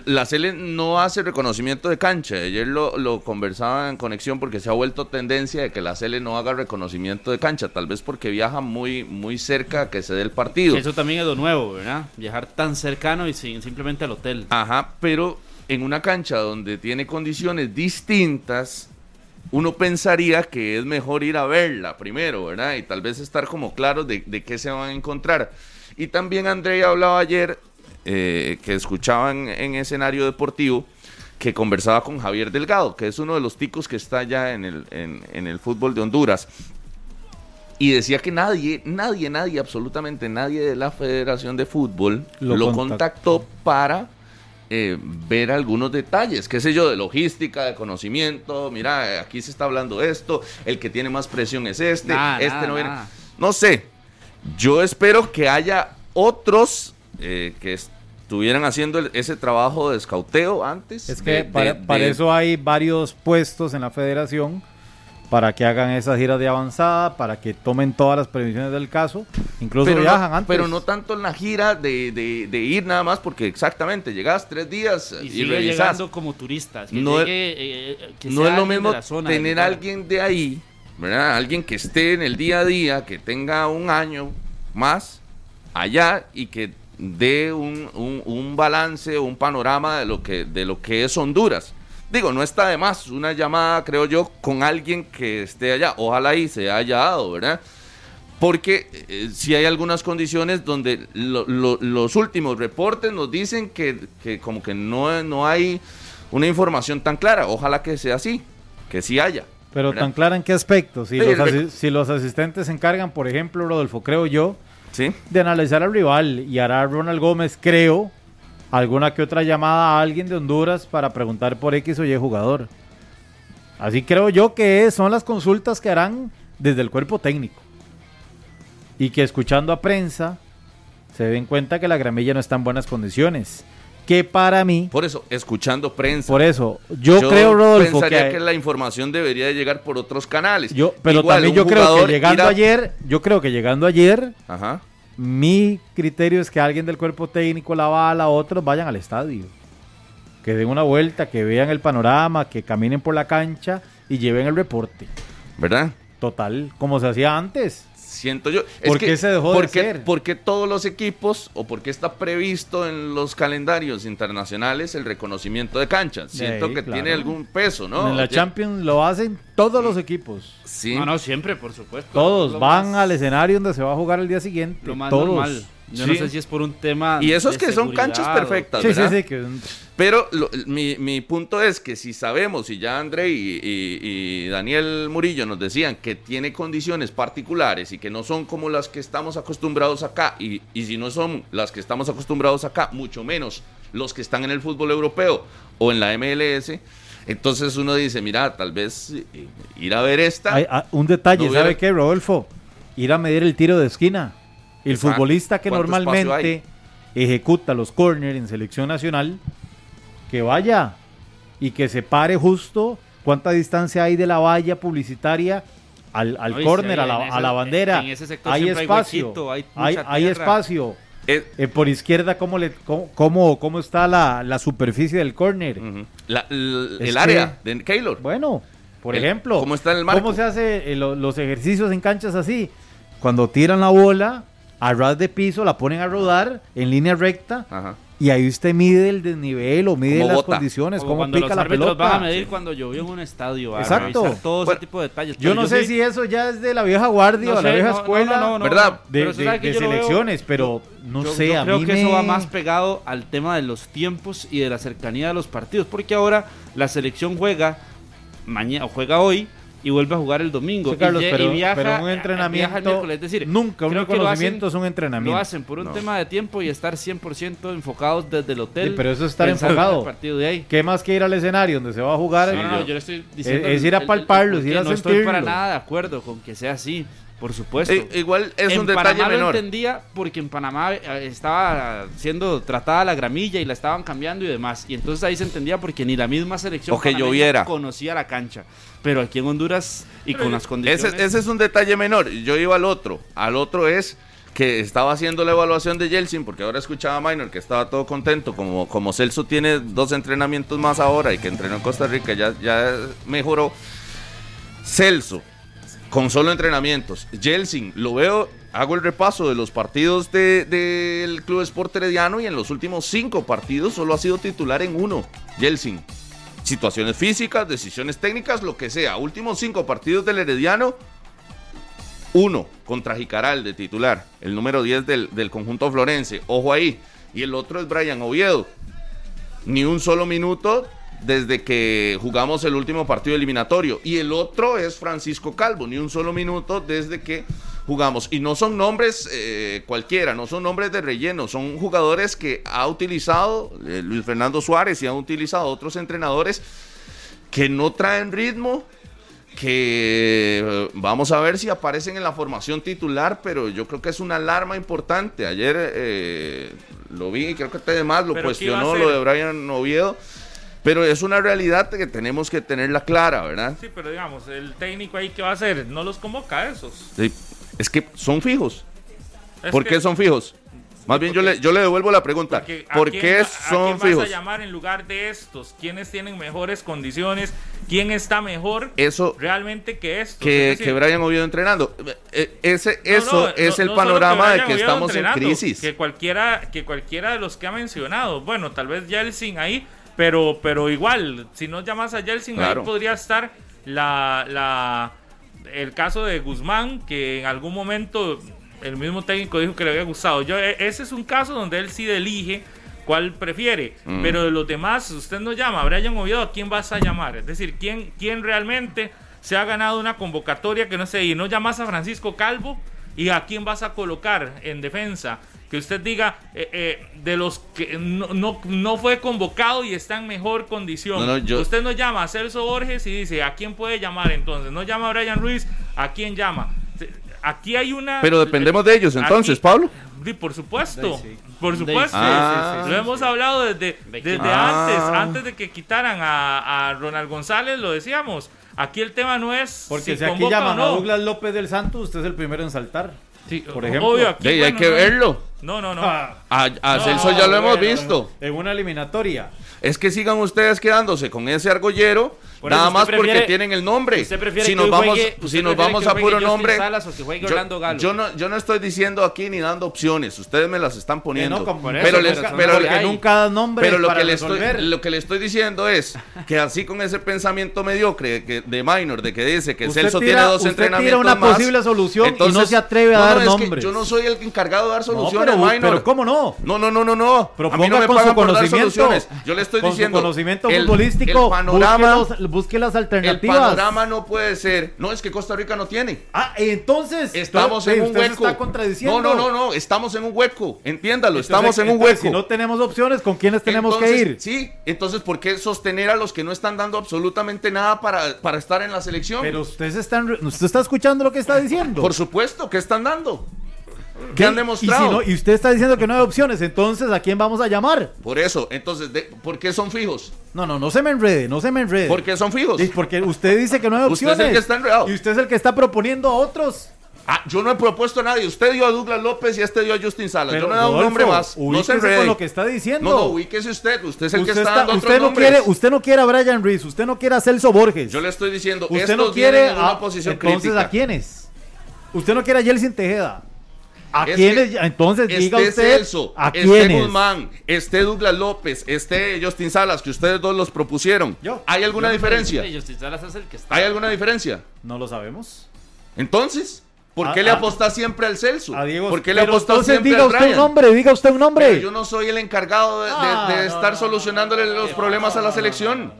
La Cele no hace reconocimiento de cancha. Ayer lo, lo conversaba en conexión porque se ha vuelto tendencia de que la Cele no haga reconocimiento de cancha. Tal vez porque viaja muy, muy cerca a que se dé el partido. Eso también es lo nuevo, ¿verdad? Viajar tan cercano y sin, simplemente al hotel. Ajá, pero en una cancha donde tiene condiciones distintas, uno pensaría que es mejor ir a verla primero, ¿verdad? Y tal vez estar como claros de, de qué se van a encontrar. Y también André hablaba ayer, eh, que escuchaban en escenario deportivo, que conversaba con Javier Delgado, que es uno de los ticos que está ya en el, en, en el fútbol de Honduras. Y decía que nadie, nadie, nadie, absolutamente nadie de la Federación de Fútbol Lo lo, contactó. contactó para eh, ver algunos detalles, qué sé yo, de logística, de conocimiento. Mira, aquí se está hablando esto, el que tiene más presión es este, este no viene. No sé, yo espero que haya otros eh, que estuvieran haciendo el- ese trabajo de escauteo antes. Es que de- para, de- para de- eso hay varios puestos en la federación para que hagan esas giras de avanzada, para que tomen todas las previsiones del caso. Incluso pero viajan no, antes. pero no tanto en la gira de, de- de ir nada más, porque exactamente, llegas tres días Y y, sigue revisas. llegando como turistas. Que No es- llegue, eh, eh, que no es lo alguien de mismo la zona, del tener a alguien de ahí, ¿verdad? Alguien que esté en el día a día, que tenga un año más allá y que dé un, un- un balance, un panorama de lo que de lo que es Honduras. Digo, no está de más una llamada, creo yo, con alguien que esté allá. Ojalá y se haya dado, ¿verdad? Porque eh, si hay algunas condiciones donde lo- lo- los últimos reportes nos dicen que, que como que no, no hay una información tan clara. Ojalá que sea así, que sí haya. Pero ¿verdad? tan clara en qué aspecto. Si, Sí, los, si los asistentes se encargan, por ejemplo, Rodolfo, creo yo, De analizar al rival y hará Ronald Gómez, creo, alguna que otra llamada a alguien de Honduras para preguntar por X o Y jugador. Así creo yo que son las consultas que harán desde el cuerpo técnico. Y que escuchando a prensa se den cuenta que la gramilla no está en buenas condiciones. Que para mí, Por eso, escuchando prensa. por eso, yo, creo, Rodolfo, pensaría que, que, la información debería de llegar por otros canales. yo, pero Igual, también yo creo que llegando a- ayer, yo creo que llegando ayer, Ajá. Mi criterio es que alguien del cuerpo técnico, la bala, otros vayan al estadio. Que den una vuelta, que vean el panorama, que caminen por la cancha y lleven el reporte. ¿Verdad? Total, como se hacía antes. Siento yo. ¿Por qué se dejó de ¿por qué- hacer? por qué todos los equipos o por qué está previsto en los calendarios internacionales el reconocimiento de canchas? Siento Sí, que claro. tiene algún peso, ¿no? en la Ya- Champions lo hacen todos los equipos. Sí. No, no, siempre, por supuesto. Todos van más- al escenario donde se va a jugar el día siguiente. Lo más todos. normal. Yo Sí. no sé si es por un tema. Y esos de que son canchas o- perfectas. Sí, sí, sí. que- Pero lo- mi, mi punto es que si sabemos, y ya André y, y- y Daniel Murillo nos decían que tiene condiciones particulares y que no son como las que estamos acostumbrados acá, y, y si no son las que estamos acostumbrados acá, mucho menos los que están en el fútbol europeo o en la MLS, entonces uno dice, mira, tal vez eh, ir a ver esta... Hay- ah, un detalle, No ¿sabe qué, Rodolfo? Ir a medir el tiro de esquina. El Exacto. futbolista que ¿Cuánto espacio normalmente ejecuta los corners en selección nacional, que vaya y que se pare justo cuánta distancia hay de la valla publicitaria al, al No, córner, a la, a la bandera. en ese sector hay siempre hay espacio, huequito, hay hay, mucha hay tierra. espacio. eh, Eh, por izquierda, ¿cómo, le, cómo, cómo, cómo está la, la superficie del córner? La- el que- área de Keylor. Bueno, por El- ejemplo, ¿cómo está en el marco? ¿Cómo se hace eh, lo- los ejercicios en canchas así? Cuando tiran la bola a ras de piso, la ponen a rodar en línea recta Ajá. Y ahí usted mide el desnivel o mide Cómo las bota. condiciones, Como cómo cuando pica los la árbitros pelota. van a medir cuando llovió en un estadio. a Exacto. revisar Todo Bueno, ese tipo de detalles. Yo Pero no sé sí- si eso ya es de la vieja guardia o de la sé, vieja no, no, escuela no, no, no, ¿verdad? de, Pero usted de- sabe que de yo lo veo- selecciones, pero no yo, sé, yo a creo mí que me... eso va más pegado al tema de los tiempos y de la cercanía de los partidos, porque ahora la selección juega mañana o juega hoy y vuelve a jugar el domingo. Sí, Carlos, y, pero, y viaja, pero un viaja el entrenamiento miércoles, es decir, nunca un hacen- es un entrenamiento. Lo hacen por un No. tema de tiempo y estar 100% enfocados desde el hotel. Sí, pero eso es estar enfocado. el partido de ahí. ¿Qué más que ir al escenario donde se va a jugar? No, no, no, yo- le estoy diciendo. es el- ir a el- el- palparlos, porque ir a No estoy para sentirlo. nada de acuerdo con que sea así. Por supuesto. Eh, igual es en un detalle Panamá menor. lo entendía porque en Panamá eh, estaba siendo tratada la gramilla y la estaban cambiando y demás. Y entonces ahí se entendía porque ni la misma selección O que lloviera. conocía la cancha. Pero aquí en Honduras y con las condiciones... Ese, ese es un detalle menor. Yo iba al otro. Al otro es que estaba haciendo la evaluación de Yeltsin, porque ahora escuchaba a Minor que estaba todo contento. Como, como Celso tiene dos entrenamientos más ahora y que entrenó en Costa Rica, ya, ya mejoró. Celso, con solo entrenamientos. Yeltsin, lo veo, hago el repaso de los partidos de- del Club Sport Herediano y en los últimos cinco partidos solo ha sido titular en uno. Yeltsin. Situaciones físicas, decisiones técnicas, lo que sea. Últimos cinco partidos del Herediano, uno contra Jicaral de titular, el número 10 del, del conjunto florense. Ojo ahí. Y el otro es Brian Oviedo. Ni un solo minuto desde que jugamos el último partido eliminatorio. Y el otro es Francisco Calvo. Ni un solo minuto desde que jugamos. Y no son nombres eh, cualquiera, no son nombres de relleno. Son jugadores que ha utilizado eh, Luis Fernando Suárez y han utilizado otros entrenadores que no traen ritmo, que eh, vamos a ver si aparecen en la formación titular, pero yo creo que es una alarma importante. Ayer eh, lo vi y creo que además lo ¿Pero qué iba a cuestionó lo de Brian Oviedo, pero es una realidad que tenemos que tenerla clara, ¿verdad? Sí, pero digamos, el técnico ahí, ¿qué va a hacer? No los convoca a esos. Sí, Es que son fijos. Es ¿Por que- qué son fijos? Más bien yo le, yo le devuelvo la pregunta. Porque, ¿a ¿Por quién qué son ¿A quién fijos? vas a llamar en lugar de estos? ¿Quiénes tienen mejores condiciones? ¿Quién está mejor Eso realmente que estos? que, Es decir, que Brian Oviedo entrenando. Eh, Ese, no, eso no, es no- el panorama de que Oviedo estamos en crisis. Que cualquiera, que cualquiera de los que ha mencionado, bueno, tal vez Yeltsin ahí, pero, pero igual, si no llamas a Yeltsin, Claro. ahí podría estar la, la, el caso de Guzmán, que en algún momento el mismo técnico dijo que le había gustado. Yo, e- ese es un caso donde él sí elige cuál prefiere, Mm. pero de los demás, usted no llama a Brian Oviedo, ¿a quién vas a llamar? Es decir, ¿quién, quién realmente se ha ganado una convocatoria que no sé, y no llamas a Francisco Calvo? ¿Y a quién vas a colocar en defensa? Que usted diga, eh, eh, de los que no, no, no fue convocado y está en mejor condición. No, no, yo- Usted no llama a Celso Borges y dice, ¿a quién puede llamar entonces? No llama a Brian Ruiz, ¿a quién llama? Aquí hay una... Pero dependemos de ellos entonces, Aquí- Pablo. Sí, por supuesto, por supuesto. Ah. Lo hemos hablado desde, ¿De desde? Ah. antes, antes de que quitaran a, a Ronald González, lo decíamos. Aquí el tema no es Porque si, si aquí llaman a no. Douglas López del Santo, usted es el primero en saltar. Sí, por ejemplo. obvio, aquí, Sí, hay bueno, que no. verlo. No, no, no. Ah, A, a No, Celso ya lo hemos bueno, visto. En una eliminatoria. Es que sigan ustedes quedándose con ese argollero, Por nada más porque tienen el nombre. ¿Usted prefiere si nos vamos, juegue- si nos vamos a puro Justin nombre. Salas o que juegue yo, Orlando Galo? yo no, yo no estoy diciendo aquí ni dando opciones, ustedes me las están poniendo. No, pero les- pero- porque nunca da nombre pero lo para que, le estoy, lo que le estoy diciendo es que así con ese pensamiento mediocre que, de Minor, de que dice que Usted Celso tira- tiene dos usted tira entrenamientos una más, posible solución y no entonces- se atreve a no, dar nombres. yo no soy el encargado de dar No, soluciones, pero, Minor. pero ¿cómo no? No, no, no, no, no. Pero a mí no ponga me con pagan su por dar conocimiento. soluciones. Yo le estoy con diciendo. conocimiento futbolístico, el panorama, busque, las el alternativas. panorama no puede ser. No, es que Costa Rica no tiene. Ah, entonces. Estamos en un hueco. está contradiciendo. No, no, no, no. Estamos en un hueco. Entiéndalo. Entonces, estamos en un hueco. Si no tenemos opciones, ¿con quiénes tenemos que ir? Sí, entonces, ¿por qué sostener a los que no están dando absolutamente nada para, para estar en la selección? Pero ustedes están, usted está escuchando lo que está diciendo. Por supuesto, ¿qué están dando? ¿Qué? ¿Qué han Y, demostrado? si no- y usted está diciendo que no hay opciones, entonces ¿a quién vamos a llamar? Por eso, entonces, de- ¿por qué son fijos? No, no, no se me enrede, no se me enrede. ¿Por qué son fijos? Porque usted dice que no hay Usted es opciones. el que está enredado. Y usted es el que está proponiendo a otros. Ah, yo no he propuesto a nadie. Usted dio a Douglas López y este dio a Justin Salas. Pero, yo no he dado un nombre más. No se enrede. con lo que está diciendo. No, no, ubíquese usted. Usted es el usted, que está, está- dando usted otros no nombres. quiere, usted no quiere a Brian Reese, usted no quiere a Celso Borges. Yo le estoy diciendo, usted estos no quiere en una a posición entonces crítica. a quiénes? Usted no quiere a Yeltsin Tejeda. ¿A Es quiénes? que Entonces diga esté usted Celso, a esté quiénes. Guzmán, esté Douglas López, esté Justin Salas, que ustedes dos los propusieron. Yo. ¿Hay alguna Yo diferencia? Sí, Justin Salas es el que está. ¿Hay alguna diferencia? No lo sabemos. Entonces, ¿por A- qué le a- apostás siempre al Celso? A Diego. ¿Por qué le apostás siempre diga al usted un nombre, diga usted un nombre. Pero yo no soy el encargado de, de- Ah, de estar no, solucionándole no, los no, problemas no, a la no, selección.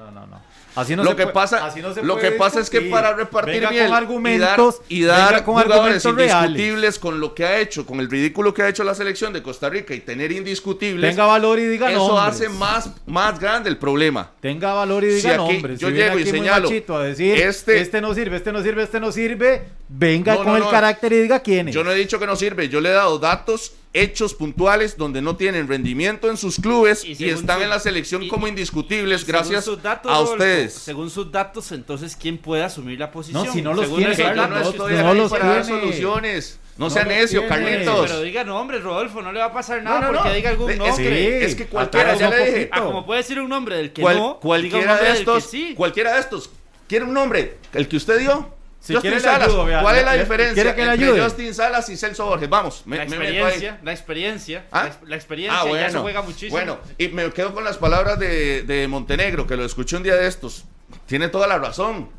Así no lo se que puede- pasa, así no se lo puede que pasa es que para repartir Venga miel con y dar, argumentos, y dar con jugadores reales. indiscutibles con lo que ha hecho, con el ridículo que ha hecho la selección de Costa Rica y tener indiscutibles, Tenga valor y diga eso nombres. hace más, más grande el problema. Tenga valor y Si diga aquí nombres. yo Si llego y señalo, a decir, este- este, no sirve, este no sirve, este no sirve, venga No, con el carácter y diga quién es. Yo no he dicho que no sirve, yo le he dado datos, hechos puntuales donde no tienen rendimiento en sus clubes Y están su- en la selección y- como indiscutibles gracias sus datos, a ustedes. Según sus datos, entonces, ¿quién puede asumir la posición? No, si no los Según tiene, Carlos, no datos, no- estoy no ahí los para dar tiene. soluciones. No, No sea necio. Carlitos. Pero diga nombres, Rodolfo, no le va a pasar nada No, no, porque no. diga algún Es que- nombre. es que cualquiera, ya le dije. Ah, como puede decir un nombre del que Cual- no, diga un cualquiera nombre de del que estos, sí. cualquiera de estos, ¿quiere un nombre? ¿El que usted dio? Si Justin quiere Salas. ayudo. ¿Cuál es la diferencia ¿quiere que le entre ayude? Justin Salas y Celso Borges? Vamos, me, la me meto ahí. experiencia, la experiencia, ¿Ah? la, ex- la experiencia, Ah, ya bueno. se juega muchísimo. Bueno, y me quedo con las palabras de, de Montenegro, que lo escuché un día de estos. Tiene toda la razón.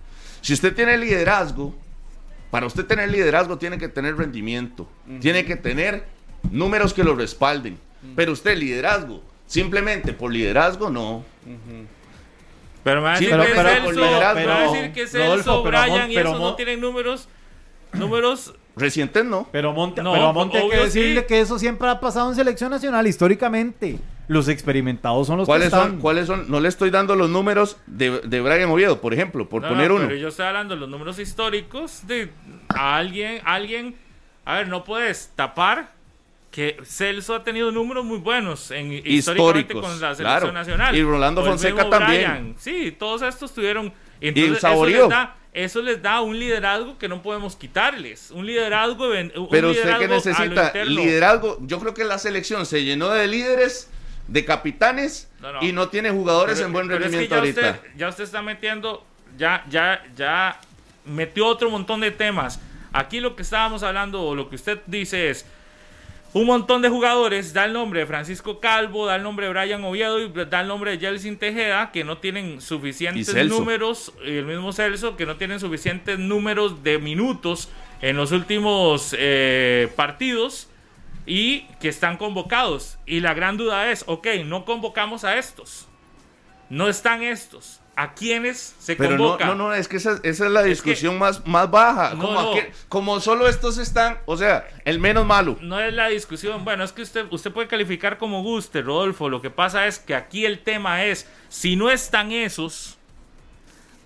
Si usted tiene liderazgo, para usted tener liderazgo tiene que tener rendimiento, tiene que tener números que lo respalden. Pero usted liderazgo, simplemente por liderazgo, no va a Sí, decir pero- que me va a decir que Rodolfo, Celso, Brian y Mon- no tienen números, números Recientes no. Pero, Monte, No, pero a Monte hay que decirle sí. que eso siempre ha pasado en selección nacional históricamente. Los experimentados son los que ¿Cuáles están. son, ¿Cuáles son? No le estoy dando los números de, de Brian Oviedo, por ejemplo, por No, poner no, uno. Pero yo estoy hablando de los números históricos de a alguien, alguien, a ver, no puedes tapar que Celso ha tenido números muy buenos en, históricamente Históricos, con la selección claro. nacional. Y Rolando el Fonseca también. Sí, todos estos tuvieron. Entonces, eso, Saborío. les da, eso les da un liderazgo que no podemos quitarles. Un liderazgo. Un Pero usted liderazgo que a lo necesita liderazgo, yo creo que la selección se llenó de líderes, de capitanes No, no. y no tiene jugadores Pero- en buen es que rendimiento ya ahorita. Usted, ya usted está metiendo, ya, ya, ya metió otro montón de temas. Aquí lo que estábamos hablando, o lo que usted dice es, un montón de jugadores, da el nombre de Francisco Calvo, da el nombre de Brian Oviedo y da el nombre de Jelsin Tejeda, que no tienen suficientes números, y el mismo Celso, que no tienen suficientes números de minutos en los últimos eh, partidos y que están convocados. Y la gran duda es, ok, no convocamos a estos. No están estos. ¿A quiénes se Pero no, convoca? no, no, es que esa, esa es la que- discusión más, más baja. No, como, no. aquel- como solo estos están, o sea, el menos malo. No es la discusión. Bueno, es que usted, usted puede calificar como guste, Rodolfo. Lo que pasa es que aquí el tema es, si no están esos,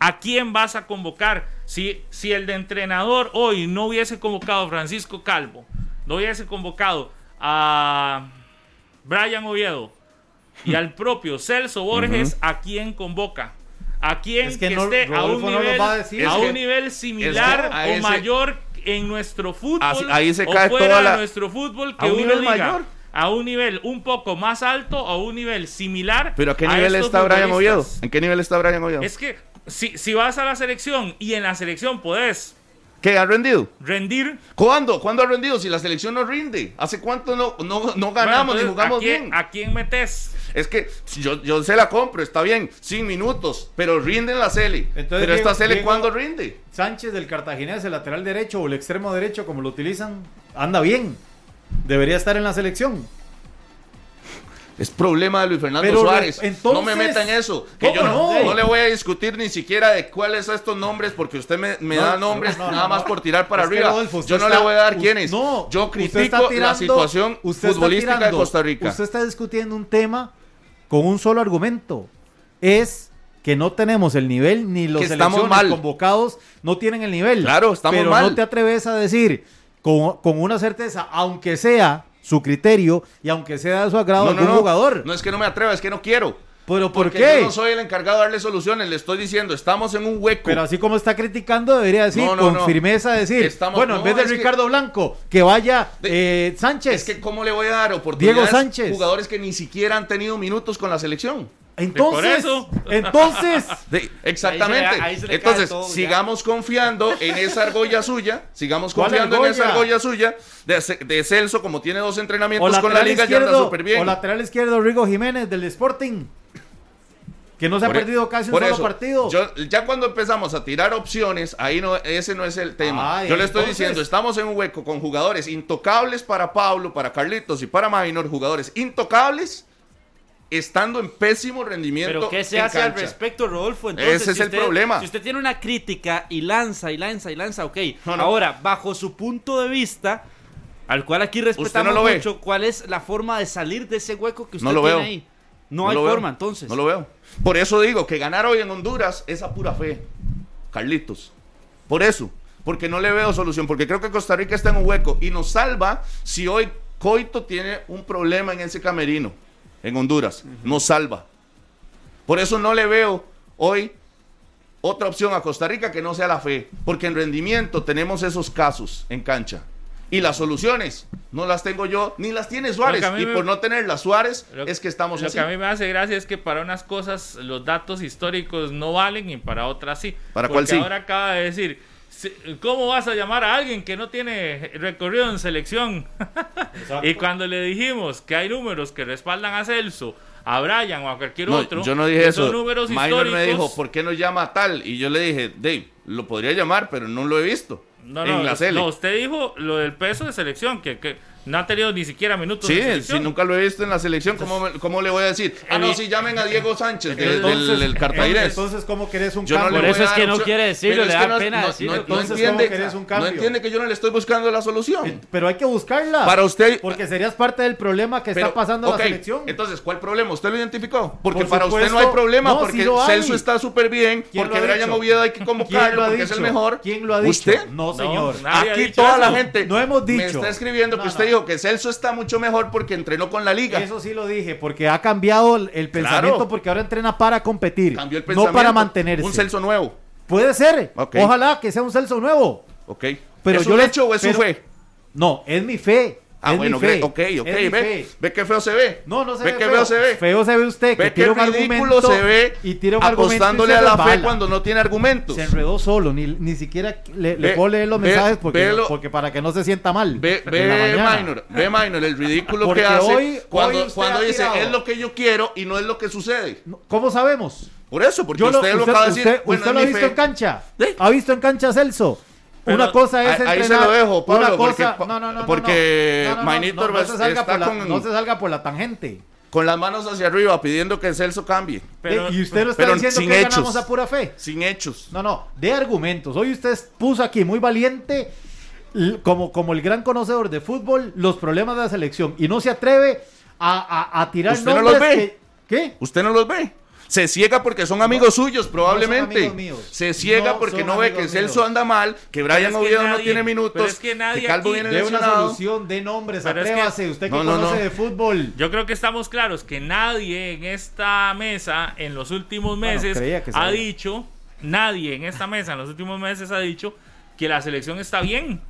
¿a quién vas a convocar? Si, si el de entrenador hoy no hubiese convocado a Francisco Calvo, no hubiese convocado a Brian Oviedo y al propio Celso Borges, ¿a quién convoca? ¿A quién Es que, que no- esté a un no nivel, va a decir. a Es un que- nivel similar es que a o ese- mayor en nuestro fútbol Así- ahí se o cae fuera toda de la- nuestro fútbol ¿A que un uno nivel diga mayor? a un nivel un poco más alto o a un nivel similar Pero ¿a qué nivel está Brian Oviedo? ¿En qué nivel está Brian Oviedo? Es que si, si vas a la selección y en la selección podés ¿Qué ha rendido? rendir ¿Cuándo? ¿Cuándo ha rendido? Si la selección no rinde. ¿Hace cuánto no, no, no ganamos bueno, ni jugamos ¿a quién, bien? ¿A quién metes? Es que yo, yo se la compro, está bien, sin minutos, pero rinde en la Cele. Pero esta Cele, Diego- ¿cuándo rinde? Sánchez del Cartaginés, el lateral derecho o el extremo derecho, como lo utilizan, anda bien. Debería estar en la selección. Es problema de Luis Fernando Pero, Suárez. entonces, no me meta en eso. Que ¿cómo yo no, no? no le voy a discutir ni siquiera de cuáles son estos nombres, porque usted me, me No, da no, nombres no, no, nada más por tirar para arriba. Rodolfo, yo no está- le voy a dar quiénes. No, yo critico la situación usted futbolística de Costa Rica. Usted está discutiendo un tema con un solo argumento. Es que no tenemos el nivel ni los estamos mal. convocados no tienen el nivel. Claro, estamos Pero mal. no te atreves a decir con, con una certeza, aunque sea su criterio y aunque sea de su agrado no, no, algún no. jugador. No es que no me atreva, es que no quiero. Pero ¿por Porque qué? yo no soy el encargado de darle soluciones. Le estoy diciendo, estamos en un hueco. Pero así como está criticando, debería decir No, no, con no. firmeza decir, Estamos- bueno, en vez de que- Ricardo Blanco, que vaya De- eh, Sánchez. Es que cómo le voy a dar oportunidades Diego Sánchez. jugadores que ni siquiera han tenido minutos con la selección. Entonces, Por eso. entonces, De- exactamente. Ahí se le- ahí se le cae Entonces, todo ya. sigamos confiando en esa argolla suya, sigamos ¿Cuál confiando en esa argolla? suya de, Ce- de Celso, como tiene dos o entrenamientos con la liga, ya anda súper bien. o lateral izquierdo Rigo Jiménez del Sporting, que no se Por ha e- perdido casi un solo eso, partido. yo- ya cuando empezamos a tirar opciones, ahí no, ese no es el tema. Ay, yo le estoy entonces- diciendo, estamos en un hueco con jugadores intocables para Pablo, para Carlitos y para Minor, jugadores intocables estando en pésimo rendimiento. Pero ¿qué se hace al respecto, Rodolfo? Entonces, Ese es si el usted- problema. Si usted tiene una crítica y lanza y lanza y lanza, ok. No, no. Ahora, bajo su punto de vista, al cual aquí respetamos no lo ve. mucho, ¿cuál es la forma de salir de ese hueco que usted lo tiene veo. ahí? No, hay veo. forma, entonces. No lo veo. Por eso digo que ganar hoy en Honduras es a pura fe. Carlitos. Por eso. Porque no le veo solución. Porque creo que Costa Rica está en un hueco. Y nos salva si hoy Coito tiene un problema en ese camerino. En Honduras. Nos salva. Por eso no le veo hoy otra opción a Costa Rica que no sea la fe. Porque en rendimiento tenemos esos casos en cancha. Y las soluciones no las tengo yo, ni las tiene Suárez. Y me- por no tenerlas Suárez, Lo- es que estamos Lo así. que a mí me hace gracia es que para unas cosas los datos históricos no valen y para otras sí. ¿Para cuál sí? ahora acaba de decir, "Si- ¿cómo vas a llamar a alguien que no tiene recorrido en selección? y cuando le dijimos que hay números que respaldan a Celso, a Brian o a cualquier No, otro, yo no dije que eso. números Minor históricos. me dijo, ¿por qué no llama a tal? Y yo le dije, Dave, lo podría llamar, pero no lo he visto. No, en no, la no, usted dijo lo del peso de selección, que, que no ha tenido ni siquiera minutos Sí, si nunca lo he visto en la selección, ¿cómo, me- cómo le voy a decir? Ah, no, si llamen a Diego Sánchez de- del, del Cartaginés. Entonces, ¿cómo querés un Yo cambio? Por eso es que no quiere decirlo, le da no- pena no- decirlo. Entonces, ¿cómo entiende, querés un no cambio? entiende que yo no le estoy buscando la solución. Pero hay que buscarla. Para usted- Porque serías parte del problema que Pero, está pasando en ok, la selección. Entonces, ¿cuál problema? ¿Usted lo identificó? Porque Por para usted no hay problema, No, porque hay. Celso está súper bien, ¿Quién porque lo ha Brian dicho? Oviedo hay que ¿Quién convocarlo, lo ha porque es el dicho? mejor. ¿Quién lo ha dicho? ¿Usted? No, señor. Aquí toda la gente No hemos me dicho. está escribiendo que usted. Dijo que Celso está mucho mejor porque entrenó con la liga. Eso sí lo dije, porque ha cambiado el, pensamiento, porque ahora entrena para competir, Cambió el no pensamiento. para mantenerse. Un Celso nuevo. Puede ser. Ojalá que sea un Celso nuevo. Ok. Pero ¿Es yo un le- hecho o es su pero- fe? No, es mi fe. Ah, es bueno, fe. ok, ok, Ve, ve qué feo se ve. No, no se ve ve qué feo. feo se ve. Feo se ve usted, que Ve qué ridículo se ve y tira un y apostándole se a la fe cuando no tiene argumentos. Se enredó solo, ni, ni siquiera le, le Ve- puedo leer los ve- mensajes porque, porque para que no se sienta mal. Ve, ve. Minor, ve Minor, el ridículo Porque que hace hoy- cuando, hoy cuando dice tirado. es lo que yo quiero y no es lo que sucede. ¿Cómo sabemos? Por eso, porque Yo lo- usted lo acaba de decir. usted- bueno, usted es lo ha visto fe. en cancha. Sí. ¿Ha visto en cancha Celso? Pero una cosa es ahí- ahí entrenar. se lo dejo, Pablo, una porque- cosa, no, no, no, no, porque no, no, no, no, no se salga está por la, con- no se salga por la tangente. Con las manos hacia arriba pidiendo que Celso cambie. Pero- y usted lo está pero diciendo sin que hechos. ganamos a pura fe. Sin hechos. No, no, de argumentos. Hoy usted puso aquí muy valiente, como, como el gran conocedor de fútbol, los problemas de la selección. Y no se atreve a, a- a tirar ¿Usted no nombres los ve? que- ¿Qué? Usted no los ve. Se ciega porque son amigos suyos, probablemente. amigos míos. Se ciega No porque no ve que Celso míos. anda mal, que Brian es que Oviedo no tiene minutos, pero es que nadie Calvo aquí viene De una solución, de nombres, Pero es que- atrévase. usted que No, no, conoce no. de fútbol. Yo creo que estamos claros que nadie en esta mesa en los últimos meses que ha dicho, nadie en esta mesa en los últimos meses ha dicho que la selección está bien.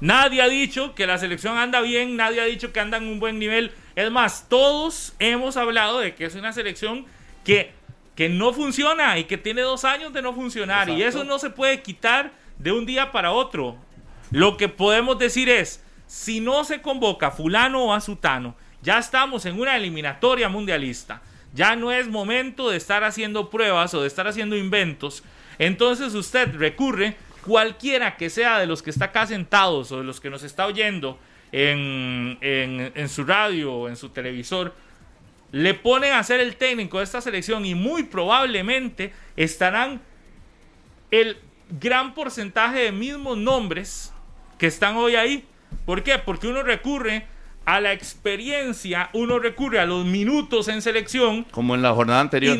Nadie ha dicho que la selección anda bien, nadie ha dicho que anda en un buen nivel. Es más, todos hemos hablado de que es una selección que, que no funciona y que tiene dos años de no funcionar. Y eso no se puede quitar de un día para otro. Lo que podemos decir es, si no se convoca a fulano o a sutano, ya estamos en una eliminatoria mundialista. Ya no es momento de estar haciendo pruebas o de estar haciendo inventos. Entonces usted recurre, cualquiera que sea de los que está acá sentados o de los que nos está oyendo en, en- en su radio o en su televisor, le ponen a ser el técnico de esta selección y muy probablemente estarán el gran porcentaje de mismos nombres que están hoy ahí. ¿Por qué? Porque uno recurre a la experiencia, uno recurre a los minutos en selección. Como en la jornada anterior.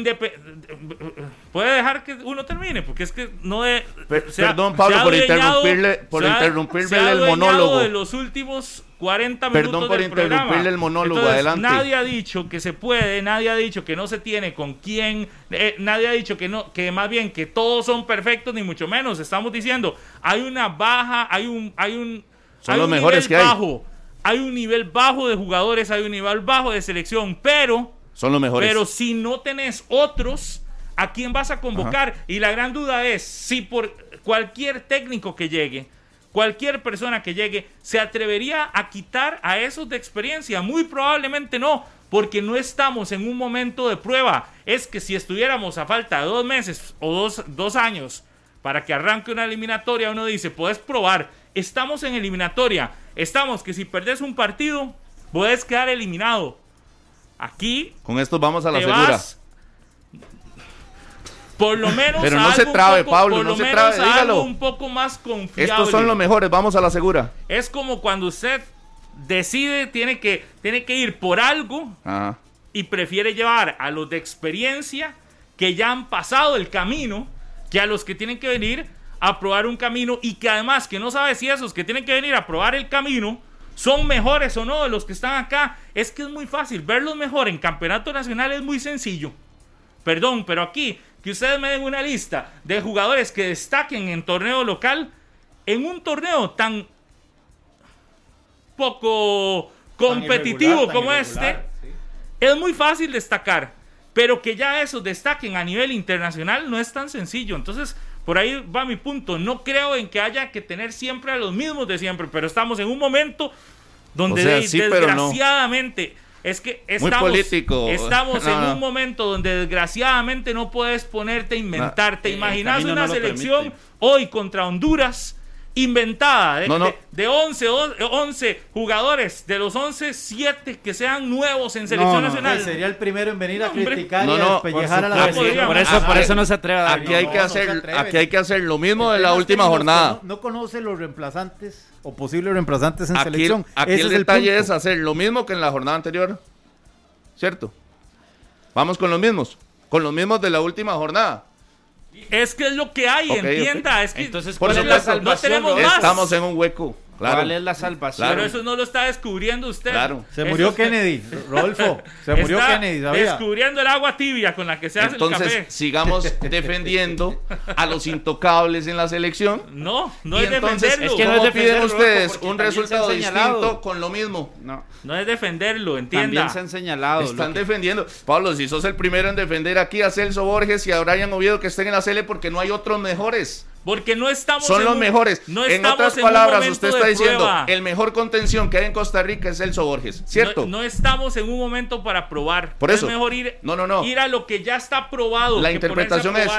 Puede dejar que uno termine, porque es que no de, Per- se ha- perdón, Pablo, por interrumpirle- por ha el monólogo. de los últimos 40 Perdón minutos por del programa. interrumpirle el monólogo, Entonces, adelante. Nadie ha dicho que se puede, nadie ha dicho que no se tiene con quién, eh, nadie ha dicho que no, que más bien que todos son perfectos, ni mucho menos. Estamos diciendo, hay una baja, hay un, hay un, Son hay los un mejores nivel que hay. bajo, hay un nivel bajo de jugadores, hay un nivel bajo de selección, pero Son los mejores. pero si no tenés otros, ¿a quién vas a convocar? Y la gran duda es si por cualquier técnico que llegue, cualquier persona que llegue, se atrevería a quitar a esos de experiencia. Muy probablemente no, porque no estamos en un momento de prueba. Es que si estuviéramos a falta de dos meses o dos, dos años para que arranque una eliminatoria, uno dice, puedes probar. Estamos en eliminatoria. Estamos que si perdés un partido, puedes quedar eliminado. Aquí Con estos vamos a la te segura. vas por lo menos Pero no se algo un trabe, poco- Pablo, no se trabe, dígalo. un poco más confiable. Estos son los mejores, vamos a la segura. Es como cuando usted decide, tiene que, tiene que ir por algo Ajá. y prefiere llevar a los de experiencia que ya han pasado el camino que a los que tienen que venir a probar un camino y que además que no sabe si esos que tienen que venir a probar el camino son mejores o no de los que están acá. Es que es muy fácil. Verlos mejor en campeonato nacional es muy sencillo. Perdón, pero aquí que ustedes me den una lista de jugadores que destaquen en torneo local, en un torneo tan poco competitivo irregular, tan como irregular, este, es muy fácil destacar, pero que ya esos destaquen a nivel internacional no es tan sencillo. Entonces, por ahí va mi punto. No creo en que haya que tener siempre a los mismos de siempre, pero estamos en un momento donde O sea, de- sí, pero no. Es que estamos, político. estamos No, en no. un momento donde desgraciadamente no puedes ponerte a inventarte. Imaginas camino una no lo selección permite. hoy contra Honduras inventada de, No, no. de- de 11, o- 11 jugadores, de los 11, 7 que sean nuevos en selección No, no, nacional. Sería el primero en venir a criticar No, y a no, despellejar a la por selección. supuesto. Por eso, Ah, por ah, eso no se atreve a Aquí hay no, que no hacer, aquí hay que hacer lo mismo de la última jornada. no conoce los reemplazantes o posibles reemplazantes en Aquí, selección. aquí Ese el es detalle es hacer lo mismo que en la jornada anterior. ¿Cierto? Vamos con los mismos. Con los mismos de la última jornada. Es que es lo que hay, Ok, entienda. Es que Entonces, Por ¿cuál es supuesto, la no tenemos más. Estamos en un hueco. Claro. ¿Cuál es la salvación? Pero eso no lo está descubriendo usted. Claro. Se murió Kennedy, Rodolfo. Se murió está Kennedy, ¿sabía? Descubriendo el agua tibia con la que se hace Entonces, el café. sigamos defendiendo a los intocables en la selección. No, no y es entonces, defenderlo. es que no ¿cómo es piden ustedes un resultado distinto con lo mismo? No, No es defenderlo, entienda. también se han señalado. Están que- defendiendo. Pablo, si sos el primero en defender aquí a Celso Borges y a Brian Oviedo que estén en la Cele porque no hay otros mejores. Porque no estamos Son en los un- mejores. No en otras palabras, usted está diciendo, prueba. el mejor contención que hay en Costa Rica es Celso Borges, ¿cierto? No, no estamos en un momento para probar. Por eso. Es mejor ir, No, no, no. ir a lo que ya está probado. La que interpretación es,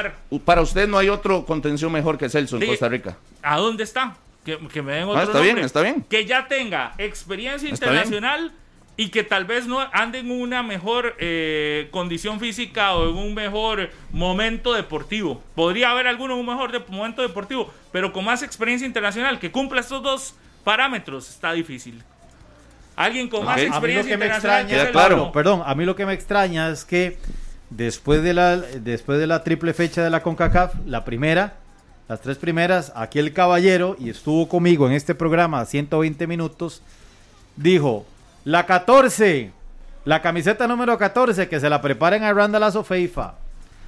para usted no hay otro contención mejor que Celso en Sí. Costa Rica. ¿A dónde está? Que, que me den otro Ah, está bien, está bien. Que ya tenga experiencia internacional y que tal vez no ande en una mejor eh, condición física o en un mejor momento deportivo. Podría haber alguno en un mejor de- momento deportivo, pero con más experiencia internacional que cumpla estos dos parámetros está difícil. Alguien con más Ok. A mí lo experiencia que me internacional extraña, claro. Perdón, a mí lo que me extraña es que después de la después de la triple fecha de la CONCACAF, la primera, las tres primeras, aquí el caballero y estuvo conmigo en este programa 120 minutos, dijo, la 14, la camiseta número 14 que se la preparen a Randall Azofeifa.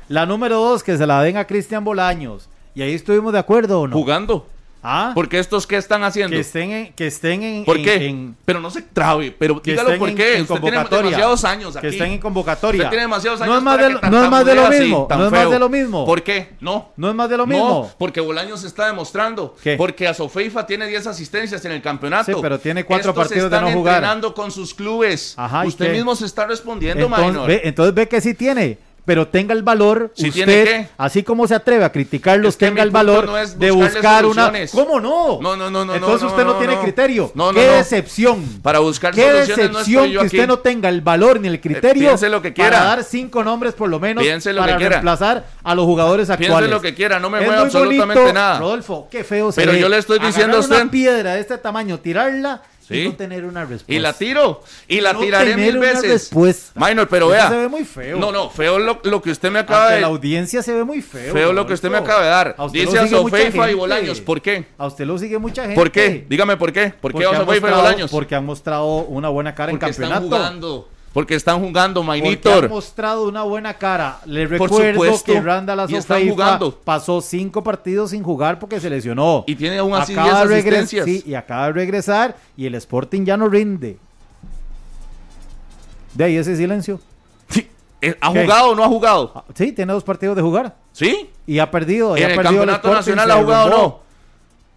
La número 2 que se la den a Cristian Bolaños. Y ahí estuvimos de acuerdo o no? Jugando. ¿Ah? Porque estos qué están haciendo? que estén en que estén en ¿Por en- qué? en- Pero no se trabe, pero dígalo por qué. en Usted tiene demasiados años aquí. que estén en convocatoria. Usted tiene demasiados años no es más de, no es más de lo así, mismo, no es más feo. de lo mismo. ¿Por qué? No. No es más de lo No, mismo. porque Bolaños está demostrando. ¿Qué? Porque Azofeifa tiene 10 asistencias en el campeonato. Sí, pero tiene cuatro Estos partidos de están no jugar. entrenando con sus clubes. Ajá, ¿y Usted mismo se está respondiendo, entonces, ve, entonces ve que sí tiene, pero tenga el valor, ¿Sí usted, así como se atreve a criticarlos, Es que tenga el valor no de buscar una... ¿Cómo no? No, no, no, no, Entonces no, usted no, no, tiene criterio. No, no, Qué decepción. Para buscar Qué soluciones decepción que aquí. usted no tenga el valor ni el criterio piense lo que quiera. para dar cinco nombres por lo menos lo para que reemplazar a los jugadores actuales. Piense lo que quiera, no me muy absolutamente bonito, nada. Rodolfo, qué feo se Pero ve yo le estoy diciendo a usted- una piedra de este tamaño, tirarla Sí. y no tener una respuesta. Y la tiro. Y la No tiraré tener mil una veces. respuesta. Minor, pero Eso vea. se ve muy feo. No, no, feo lo, lo que usted me acaba Ante de la audiencia se ve muy feo. Feo lo que usted me acaba de dar. A usted Dice lo a sigue Sofeifa y. Bolaños. ¿Por qué? A usted lo sigue mucha gente. ¿Por qué? Dígame por qué. ¿Por qué a Sofeifa y Bolaños? Porque han mostrado una buena cara Porque en están campeonato. jugando. Porque están jugando, Mainitor. mostrado una buena cara. Le recuerdo que Randall jugando. pasó cinco partidos sin jugar porque se lesionó. Y tiene aún así Acaba 10 de regres- asistencias. Sí, y acaba de regresar y el Sporting ya no rinde. De ahí ese silencio. Sí. Eh, ¿Ha jugado o no ha jugado? Ah, Sí, tiene dos partidos de jugar. ¿Sí? Y ha perdido. y ¿En ha el perdido campeonato Sporting, nacional ha jugado o no?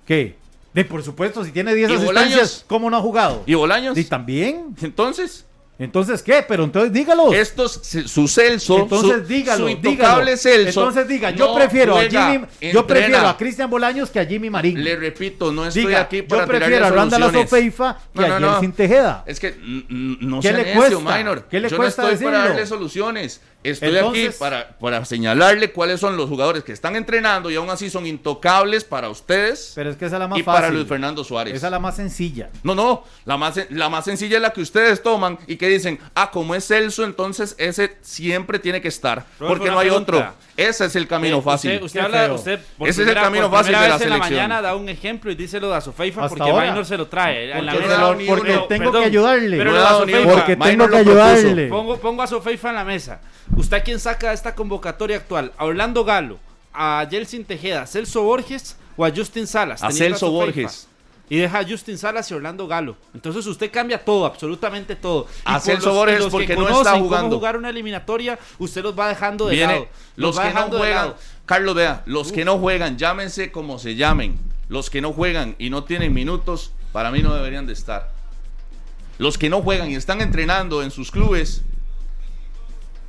¿Qué? De, por supuesto, si tiene 10 ¿Y asistencias, Bolaños? ¿cómo no ha jugado? ¿Y Bolaños? Y también. Entonces, Entonces, ¿qué? Pero entonces dígalo. Estos, su Celso, Entonces su, dígalo, su intocable dígalo. Celso. Entonces diga, yo no prefiero juega, a Jimmy, yo entrena. prefiero a Cristian Bolaños que a Jimmy Marín. Le repito, no estoy diga, aquí para yo prefiero a Randall soluciones. Azofeifa que No, no, a no. Jelsin Tejeda. Es que no ¿Qué le necio, cuesta? minor. ¿Qué le Yo cuesta no estoy para decirlo? darle soluciones. Estoy Entonces- aquí para, para señalarle cuáles son los jugadores que están entrenando y aún así son intocables para ustedes Pero es que esa es la más y fácil. para Luis Fernando Suárez. Esa es la más sencilla. No, no, la más, la más sencilla es la que ustedes toman y que dicen, ah, como es Celso, entonces ese siempre tiene que estar, Rodolfo, porque no hay pregunta. otro. Ese es el camino Eh, fácil. Usted, usted habla, usted por Ese es el primera- camino por fácil primera de la vez en la selección. mañana da un ejemplo y dice lo de Azofeifa Hasta porque ahora. Minor se lo trae. En la Porque mesa. porque tengo Perdón, que ayudarle. Pero No. Porque tengo que ayudarle. Pongo, pongo a Sofeifa en la mesa. ¿Usted a quién saca esta convocatoria actual? ¿A Orlando Galo? ¿A Jelsin Tejeda? ¿A Celso Borges? ¿O a Justin Salas? A Celso? Borges. Y deja a Justin Salas y Orlando Galo. Entonces usted cambia todo, absolutamente todo. Y A Celso los- Borges los que porque no está cómo jugando. jugar una eliminatoria, usted los va dejando de Viene, lado. los que no juegan. Carlos, vea, los que no juegan, llámense como se llamen. Los que no juegan y no tienen minutos, para mí no deberían de estar. Los que no juegan y están entrenando en sus clubes,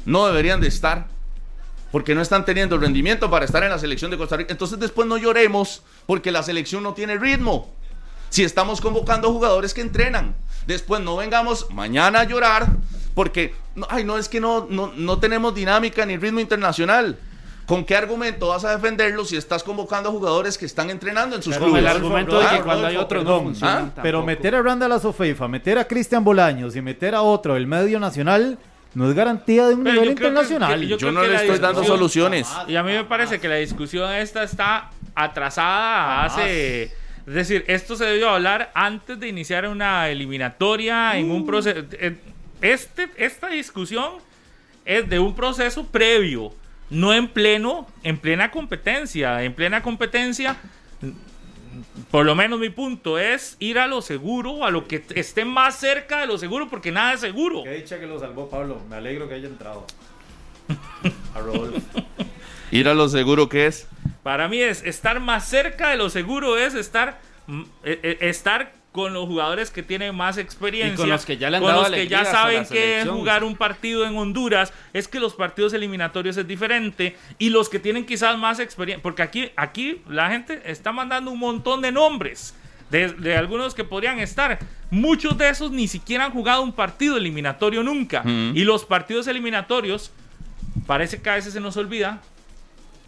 no deberían de estar. Porque no están teniendo el rendimiento para estar en la selección de Costa Rica. Entonces después no lloremos porque la selección no tiene ritmo. Si estamos convocando jugadores que entrenan, después no vengamos mañana a llorar porque, no, ay, no, es que no, no, no tenemos dinámica ni ritmo internacional. ¿Con qué argumento vas a defenderlo si estás convocando a jugadores que están entrenando en sus Pero Con clubes? el argumento de Ah, que cuando hay otros no funcionan ¿Ah? Pero meter a Randall Azofeifa, meter a Cristian Bolaños y meter a otro el medio nacional no es garantía de un Pero nivel yo creo que- internacional. que- Yo, no le estoy dando soluciones. Y a mí me parece que la discusión esta está atrasada hace... Es decir, esto se debió hablar antes de iniciar una eliminatoria en un proceso... Este, esta discusión es de un proceso previo, no en pleno, en plena competencia. En plena competencia, por lo menos mi punto es ir a lo seguro, a lo que esté más cerca de lo seguro, porque nada es seguro. Qué dicha que lo salvó Pablo. Me alegro que haya entrado. A Rodolfo. Ir a lo seguro que es. Para mí es estar más cerca de lo seguro es estar mm, eh, eh, estar con los jugadores que tienen más experiencia, Y con los que ya le han con dado los que ya saben que es jugar un partido en Honduras, es que los partidos eliminatorios es diferente y los que tienen quizás más experiencia, porque aquí aquí la gente está mandando un montón de nombres. De, de algunos que podrían estar. Muchos de esos ni siquiera han jugado un partido eliminatorio nunca. Y los partidos eliminatorios, parece que a veces se nos olvida,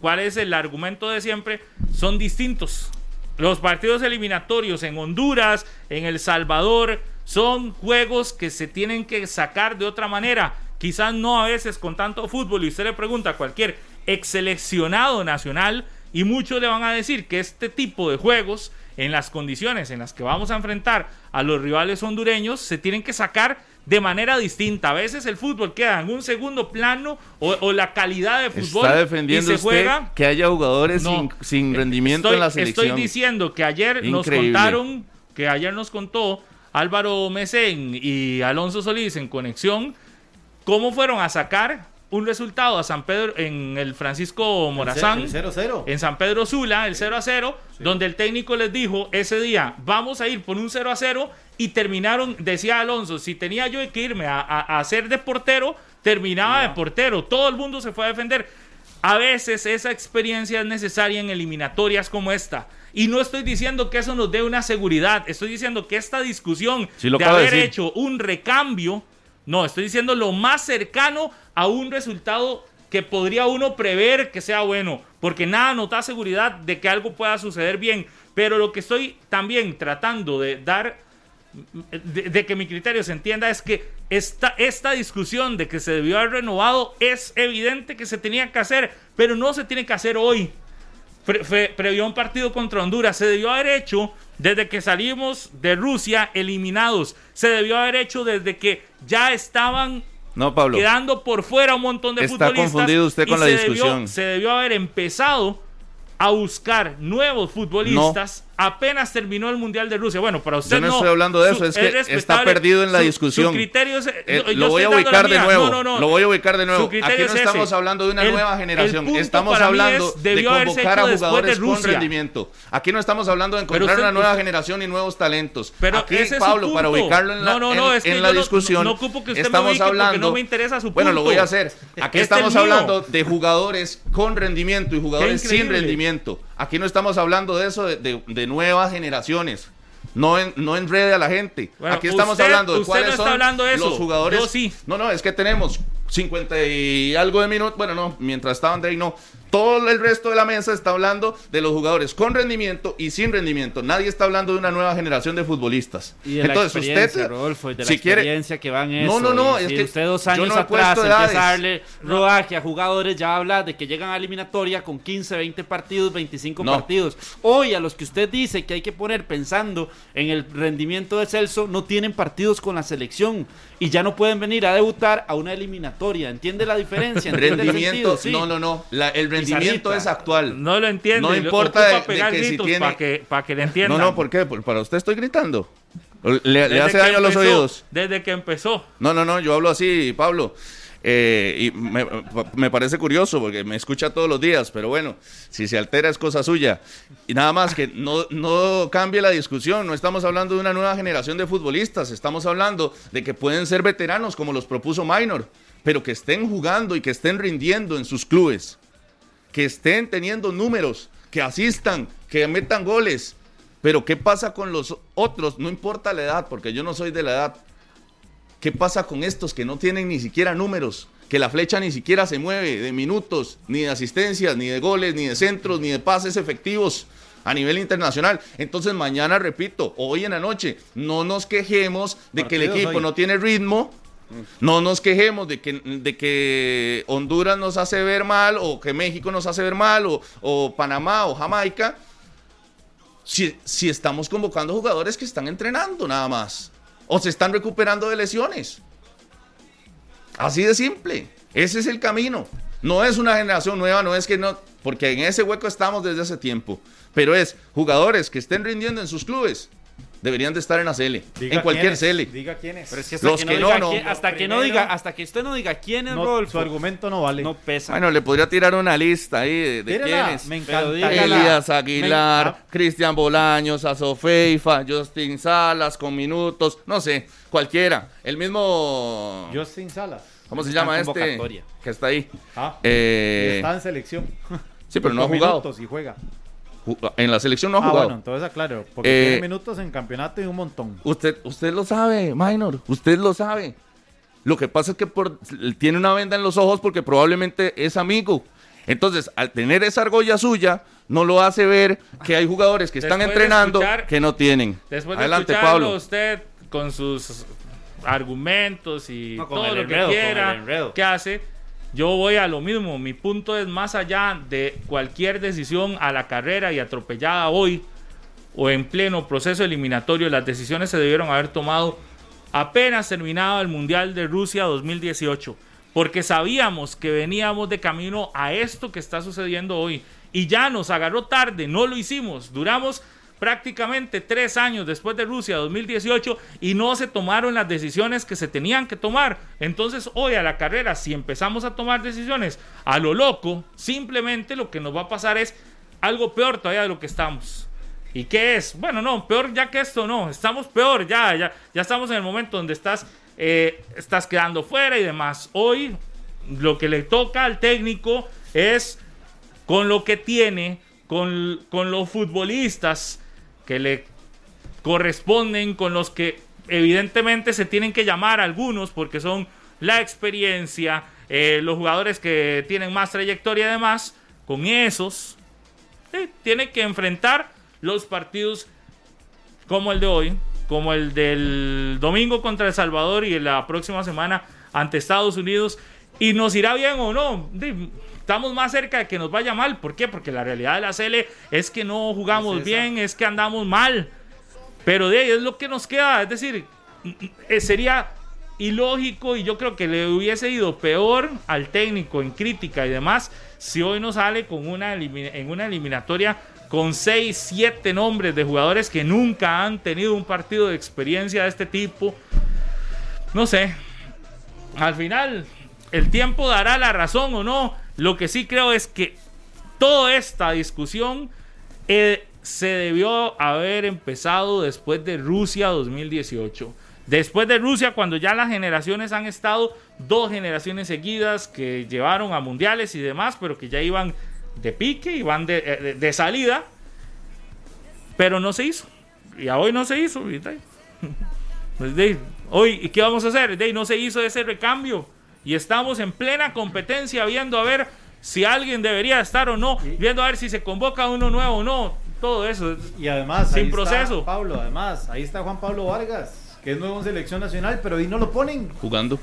¿Cuál es el argumento de siempre? Son distintos. Los partidos eliminatorios en Honduras, en El Salvador, son juegos que se tienen que sacar de otra manera. Quizás no a veces con tanto fútbol. Y usted le pregunta a cualquier ex seleccionado nacional y muchos le van a decir que este tipo de juegos, en las condiciones en las que vamos a enfrentar a los rivales hondureños, se tienen que sacar de manera distinta. A veces el fútbol queda en un segundo plano o, o la calidad de fútbol Está defendiendo y se usted juega que haya jugadores No. sin, sin rendimiento estoy, en la selección. Estoy diciendo que ayer nos contaron, que ayer nos contó Álvaro Mesén y Alonso Solís en conexión, cómo fueron a sacar un resultado a San Pedro en el Francisco Morazán. El 0-0. En San Pedro Sula, el 0 a 0, donde el técnico les dijo ese día, vamos a ir por un 0 a 0 y terminaron, decía Alonso, si tenía yo que irme a, a- a hacer de portero, terminaba de portero, todo el mundo se fue a defender. A veces esa experiencia es necesaria en eliminatorias como esta. Y no estoy diciendo que eso nos dé una seguridad, estoy diciendo que esta discusión Sí, lo de haber decir. hecho un recambio, no, estoy diciendo lo más cercano a un resultado que podría uno prever que sea bueno, porque nada nos da seguridad de que algo pueda suceder bien. Pero lo que estoy también tratando de dar, de, de que mi criterio se entienda, es que esta, esta discusión de que se debió haber renovado es evidente que se tenía que hacer, pero no se tiene que hacer hoy. Pre- fe- previo a un partido contra Honduras. Se debió haber hecho desde que salimos de Rusia eliminados. Se debió haber hecho desde que ya estaban No, Pablo. quedando por fuera un montón de Está futbolistas. confundido usted con la se debió- discusión. se debió haber empezado a buscar nuevos futbolistas apenas terminó el Mundial de Rusia. Bueno, para usted Yo no, no. estoy hablando de eso, es que está perdido en la Su- discusión. Su criterio es- Eh, no, yo lo voy a ubicar de nuevo. No, no, no. Lo voy a ubicar de nuevo. Aquí no es estamos ese. hablando de una El- nueva generación. punto Estamos hablando es, de convocar a de jugadores con rendimiento. Aquí no estamos hablando de encontrar usted- una nueva usted- generación y nuevos talentos. Pero Aquí, ese Pablo, para punto. ubicarlo en la, No, no, no, en- la discusión, no ocupo que usted me estamos ubique porque hablando. no me interesa su Bueno, lo voy punto. a hacer. Aquí Este estamos hablando de jugadores con rendimiento y jugadores sin rendimiento. Aquí no estamos hablando de eso, de, de- de nuevas generaciones. No, en, no enrede a la gente. Bueno, Aquí estamos usted- hablando de cuáles no está son hablando de eso. los jugadores. Yo sí. No, no, es que tenemos 50 y algo de minutos. Bueno, no, mientras estaba André, no. Todo el resto de la mesa está hablando de los jugadores con rendimiento y sin rendimiento. Nadie está hablando de una nueva generación de futbolistas. Y de Entonces, la experiencia, usted, Rodolfo, y de la si quiere- experiencia que van No, eso. no, no, y es si que usted dos años no atrás empieza a darle rodaje a jugadores, ya habla de que llegan a eliminatoria con 15, 20 partidos, 25 No. partidos. Hoy, a los que usted dice que hay que poner pensando en el rendimiento de Celso, no tienen partidos con la selección y ya no pueden venir a debutar a una eliminatoria. ¿Entiende la diferencia? ¿Entiende el rendimiento, sentido? Sí. no, no, no. La- el rendimiento Pizarrita. es actual. No lo entiende. No importa de- que si tiene- para que, para que le No, entiendan. no, ¿por qué? Por- Para usted estoy gritando. Le, le hace daño a los oídos. Desde que empezó. No, no, no, yo hablo así, Pablo. Eh, y me, me parece curioso porque me escucha todos los días, pero bueno, si se altera es cosa suya. Y nada más que no, no cambie la discusión, no estamos hablando de una nueva generación de futbolistas, estamos hablando de que pueden ser veteranos como los propuso Minor, pero que estén jugando y que estén rindiendo en sus clubes, que estén teniendo números, que asistan, que metan goles. Pero ¿qué pasa con los otros? No importa la edad, porque yo no soy de la edad. ¿Qué pasa con estos que no tienen ni siquiera números? Que la flecha ni siquiera se mueve de minutos, ni de asistencias, ni de goles, ni de centros, ni de pases efectivos a nivel internacional. Entonces mañana, repito, hoy en la noche, no nos quejemos de que el equipo hoy. no tiene ritmo, no nos quejemos de que, de que Honduras nos hace ver mal, o que México nos hace ver mal, o, o Panamá o Jamaica, si, si estamos convocando jugadores que están entrenando nada más, o se están recuperando de lesiones. Así de simple. Ese es el camino. No es una generación nueva, no es que no, porque en ese hueco estamos desde hace tiempo. Pero es jugadores que estén rindiendo en sus clubes. Deberían de estar en la CL, Diga en cualquier quiénes, CL. Diga quién es. Pero es que hasta Los que, no que diga no, no. quién- hasta que no diga, hasta que usted no diga quién es No, Rodolfo, su argumento no vale. no pesa. Bueno, le podría tirar una lista ahí de, de quiénes. Me encanta. Elías Aguilar, Me- Cristian Bolaños, Azofeifa, Justin Salas con minutos, no sé, cualquiera. El mismo. Justin Salas. ¿Cómo se llama este? Que está ahí. Ah, Eh, está en selección. sí, pero no ha Con jugado. minutos y juega. En la selección no ha ah, jugado. bueno, entonces aclaro. Porque Eh, tiene minutos en campeonato y un montón. Usted, usted lo sabe, Minor. Usted lo sabe. Lo que pasa es que por- tiene una venda en los ojos porque probablemente es amigo. Entonces, al tener esa argolla suya, no lo hace ver que hay jugadores que están Después de entrenando escuchar- que no tienen. Después de Adelante, Pablo. usted con sus argumentos y No, todo lo enredo, que quiera que hace, yo voy a lo mismo. Mi punto es más allá de cualquier decisión a la carrera y atropellada hoy o en pleno proceso eliminatorio. Las decisiones se debieron haber tomado apenas terminado el Mundial de Rusia 2018. Porque sabíamos que veníamos de camino a esto que está sucediendo hoy. Y ya nos agarró tarde, no lo hicimos. Duramos prácticamente tres años después de Rusia 2018 y no se tomaron las decisiones que se tenían que tomar. Entonces hoy a la carrera, si empezamos a tomar decisiones a lo loco, simplemente lo que nos va a pasar es algo peor todavía de lo que estamos. ¿Y qué es? Bueno, no, peor ya que esto no, estamos peor, ya, ya, ya estamos en el momento donde estás, eh, estás quedando fuera y demás. Hoy lo que le toca al técnico es con lo que tiene, con, con los futbolistas que le corresponden, con los que evidentemente se tienen que llamar algunos porque son la experiencia, eh, los jugadores que tienen más trayectoria y demás, con esos eh, tiene que enfrentar los partidos como el de hoy, como el del domingo contra El Salvador y la próxima semana ante Estados Unidos. Y nos irá bien o no. Estamos más cerca de que nos vaya mal. ¿Por qué? Porque la realidad de la CL es que no jugamos bien, es que andamos mal. Pero de ahí es lo que nos queda. Es decir, eh, sería ilógico y yo creo que le hubiese ido peor al técnico en crítica y demás si hoy no sale con una en una eliminatoria con 6, 7 nombres de jugadores que nunca han tenido un partido de experiencia de este tipo. No sé. Al final, el tiempo dará la razón o no. Lo que sí creo es que toda esta discusión eh, se debió haber empezado después de Rusia 2018. Después de Rusia, cuando ya las generaciones han estado dos generaciones seguidas que llevaron a mundiales y demás, pero que ya iban de pique y van de, eh, de- de salida, pero no se hizo. Y a hoy no se hizo. pues de- hoy, ¿y qué vamos a hacer? De, no se hizo ese recambio. Y estamos en plena competencia viendo a ver si alguien debería estar o no, viendo a ver si se convoca uno nuevo o no. Todo eso. Y además, Sin ahí está proceso. Pablo, además, ahí está Juan Pablo Vargas, que es nuevo en selección nacional, pero ahí no lo ponen. Jugando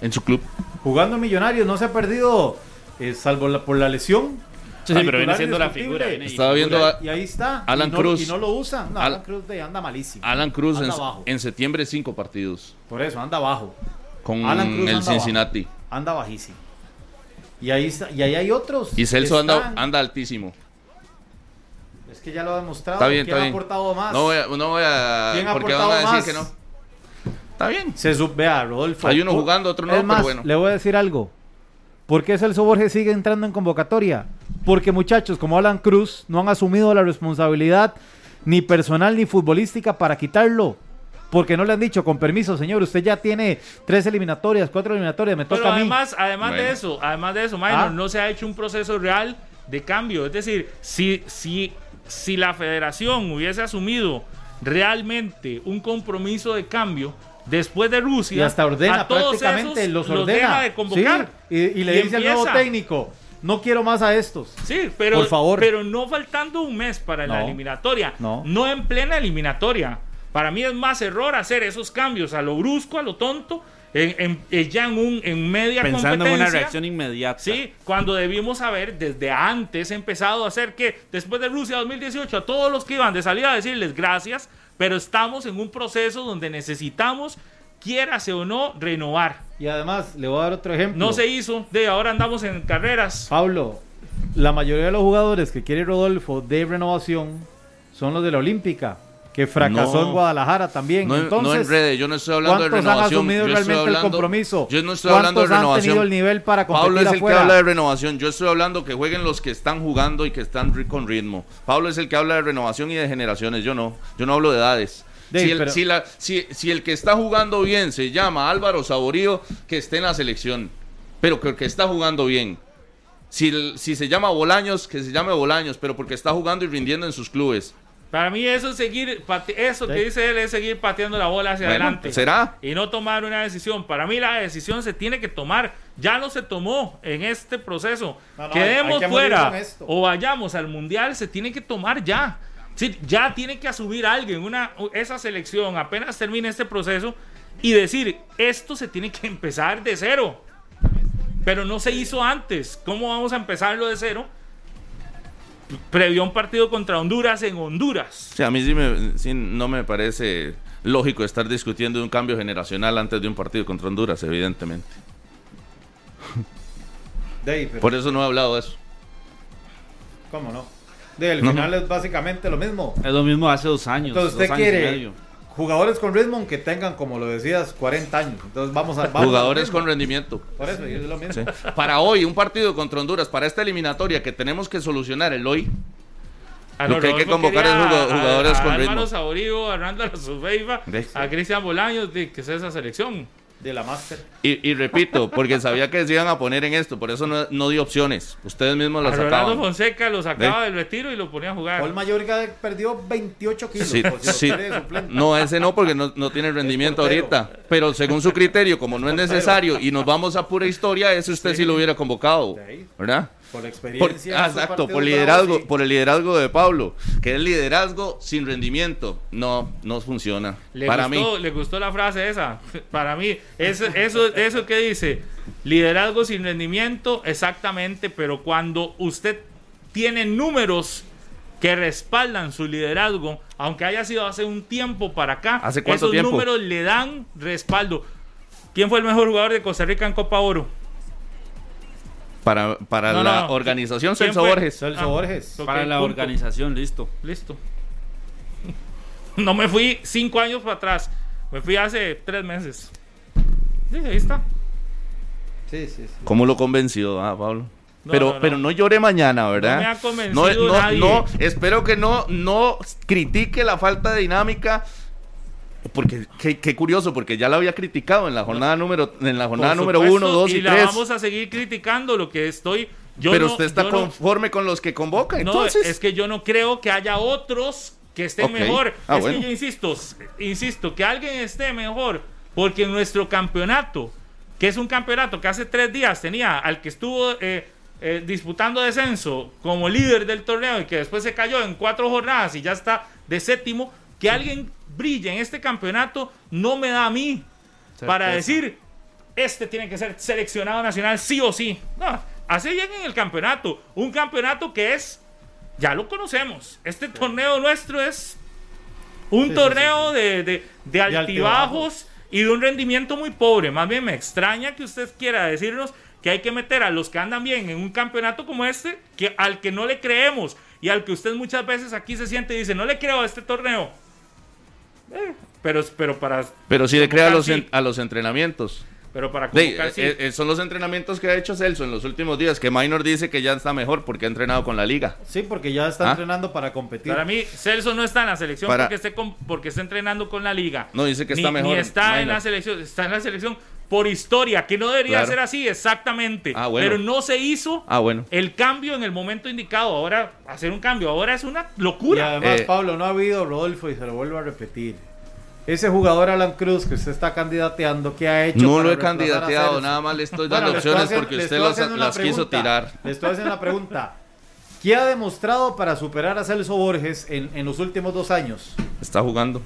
en su club. Jugando en Millonarios, no se ha perdido, eh, salvo la- por la lesión. Sí, sí, pero viene siendo la figura. viene. Estaba viendo a Y ahí está. Alan y no, Cruz. Y no lo usan. No, Al- Alan Cruz de- anda malísimo. Alan Cruz en, Anda en septiembre cinco partidos Por eso, anda abajo. Con Alan Cruz el anda Cincinnati. Anda bajísimo. Y ahí, está, y ahí hay otros. Y Celso anda, anda altísimo. Es que ya lo ha demostrado. Está bien, ¿Quién está ha bien. aportado más? No voy a, no voy a ¿Quién ha porque van a decir que no. Está bien. Se Rodolfo. Hay uno jugando, otro no, Es pero más, bueno. Le voy a decir algo. ¿Por qué Celso Borges sigue entrando en convocatoria? Porque muchachos como Alan Cruz no han asumido la responsabilidad ni personal ni futbolística para quitarlo. Porque no le han dicho, con permiso, señor, usted ya tiene tres eliminatorias, cuatro eliminatorias, me toca Pero a mí. además, además de eso, además de eso, Minor, Ah. no se ha hecho un proceso real de cambio. Es decir, si, si, si la federación hubiese asumido realmente un compromiso de cambio después de Rusia, y hasta ordena a todos prácticamente, esos los los ordena. deja de convocar. Sí, y, y le Y dice al nuevo técnico, no quiero más a estos. Sí, pero, Por favor. pero no faltando un mes para la No. eliminatoria. No. en plena eliminatoria. Para mí es más error hacer esos cambios a lo brusco, a lo tonto, en, en- ya en, un, en media Pensando en competencia. una reacción inmediata. Sí, cuando debimos haber desde antes empezado a hacer que después de Rusia 2018 a todos los que iban de salida a decirles gracias, pero estamos en un proceso donde necesitamos, quiérase o no, renovar. Y además, le voy a dar otro ejemplo. No se hizo, de ahora andamos en carreras. Pablo, la mayoría de los jugadores que quiere Rodolfo de renovación son los de la Olímpica, que fracasó No. en Guadalajara también. No, Entonces, no enrede, yo no estoy hablando de ¿cuántos han renovación. asumido yo estoy realmente el hablando- compromiso? Yo no estoy hablando de ¿Cuántos han renovación. tenido el nivel para competir Pablo es el afuera? que habla de renovación. Yo estoy hablando que jueguen los que están jugando y que están con ritmo. Pablo es el que habla de renovación y de generaciones. Yo no. Yo no hablo de edades. Dave, si, el, pero- si la- si- si el que está jugando bien se llama Álvaro Saborío, que esté en la selección. Pero que, que está jugando bien. Si, el- si se llama Bolaños, que se llame Bolaños, pero porque está jugando y rindiendo en sus clubes. Para mí eso es seguir, eso que dice él es seguir pateando la bola hacia Bueno, adelante. ¿será? Y no tomar una decisión. Para mí la decisión se tiene que tomar. Ya no se tomó en este proceso. No, no, Quedemos que fuera o vayamos al mundial, se tiene que tomar ya. Sí, ya tiene que asumir alguien una, esa selección apenas termine este proceso y decir, esto se tiene que empezar de cero. Pero no se hizo antes. ¿Cómo vamos a empezarlo de cero? Previo a un partido contra Honduras en Honduras. Sí, a mí sí, me- sí no me parece lógico estar discutiendo de un cambio generacional antes de un partido contra Honduras, evidentemente. Dave, pero Por eso no he hablado de eso. ¿Cómo no? De, el No, final es básicamente lo mismo. Es lo mismo hace dos años. Entonces dos usted años y quiere medio. Jugadores con ritmo que tengan, como lo decías, 40 años. Entonces vamos a... vamos Jugadores al con rendimiento. Por eso, es lo mismo. Sí. Para hoy, un partido contra Honduras, para esta eliminatoria que tenemos que solucionar el hoy, Ah, Lo que hay que convocar es jugado- a- jugadores a, con Álvaro ritmo. Saborío, a Randall ¿Ves? a Cristian Bolaños, de, que es esa selección. De la Master. y, y repito, porque sabía que se iban a poner en esto, por eso no, no di opciones. Ustedes mismos las Rolando sacaban. Fonseca lo sacaba del retiro y lo ponía a jugar. Paul Mayorga perdió 28 kilos. Sí, por si lo sí. No, ese no, porque no, no tiene rendimiento ahorita. Pero según su criterio, como no es necesario y nos vamos a pura historia, ese usted sí, lo hubiera convocado. ¿Verdad? Por experiencia. ah, exacto, por liderazgo, sí. por el liderazgo de Pablo, que es liderazgo sin rendimiento. No, no funciona. Le, Para gustó, mí. le gustó la frase esa. Para mí, eso, eso, eso que dice, liderazgo sin rendimiento, exactamente, pero cuando usted tiene números que respaldan su liderazgo, aunque haya sido hace un tiempo para acá, ¿Hace cuánto esos tiempo? números le dan respaldo. ¿Quién fue el mejor jugador de Costa Rica en Copa Oro? Para, para No, la no, no. organización ¿Quién Celso fue? Borges. Celso Ah, Borges. Para la punto. organización, listo. Listo. No me fui cinco años para atrás. Me fui hace tres meses. Sí, ahí está. Sí, sí, sí. ¿Cómo lo convenció, ah, Pablo? No, pero, no, no. pero no llore mañana, ¿verdad? No me ha convencido No, no, nadie. no, espero que no, no critique la falta de dinámica. Porque qué, qué curioso, porque ya la había criticado en la jornada número, en la jornada número supuesto, 1, 2 y y la 3. vamos a seguir criticando lo que estoy. Yo pero no- usted está no- conforme con los que convoca, No, entonces. es que yo no creo que haya otros que estén mejor. Ah, es bueno. que yo insisto, insisto, que alguien esté mejor, porque en nuestro campeonato, que es un campeonato que hace tres días tenía al que estuvo eh, eh, disputando descenso como líder del torneo y que después se cayó en cuatro jornadas y ya está de séptimo, que alguien brille en este campeonato no me da a mí para decir este tiene que ser seleccionado nacional sí o sí. No, hace bien en el campeonato. Un campeonato que es, ya lo conocemos. Este torneo nuestro es un sí, torneo De, de- de altibajos altibajos. y de un rendimiento muy pobre. Más bien me extraña que usted quiera decirnos que hay que meter a los que andan bien en un campeonato como este, que al que no le creemos y al que usted muchas veces aquí se siente y dice, no le creo a este torneo. Eh, pero, pero para pero sí le crea a los, Sí. en- a los entrenamientos. pero para convocar, sí. eh, eh, son los entrenamientos que ha hecho Celso en los últimos días, que Minor dice que ya está mejor porque ha entrenado con la liga. Sí, porque ya está Ah. entrenando para competir. Para mí, Celso no está en la selección Para- porque, esté con- porque está entrenando con la liga. No, dice que Ni- está mejor, Ni está en la selección, está en la selección por historia, que no debería Claro. ser así, exactamente. Ah, bueno. Pero no se hizo Ah, bueno. el cambio en el momento indicado. Ahora, hacer un cambio ahora es una Y locura. además, Eh, Pablo, no ha habido Rodolfo y se lo vuelvo a repetir. Ese jugador Alan Cruz que usted está candidateando, ¿qué ha hecho? No lo he candidateado, nada más le estoy Bueno, dando opciones haciendo- porque usted las quiso tirar. Le estoy haciendo una pregunta. ¿Qué ha demostrado para superar a Celso Borges en, en los últimos dos años? Está jugando,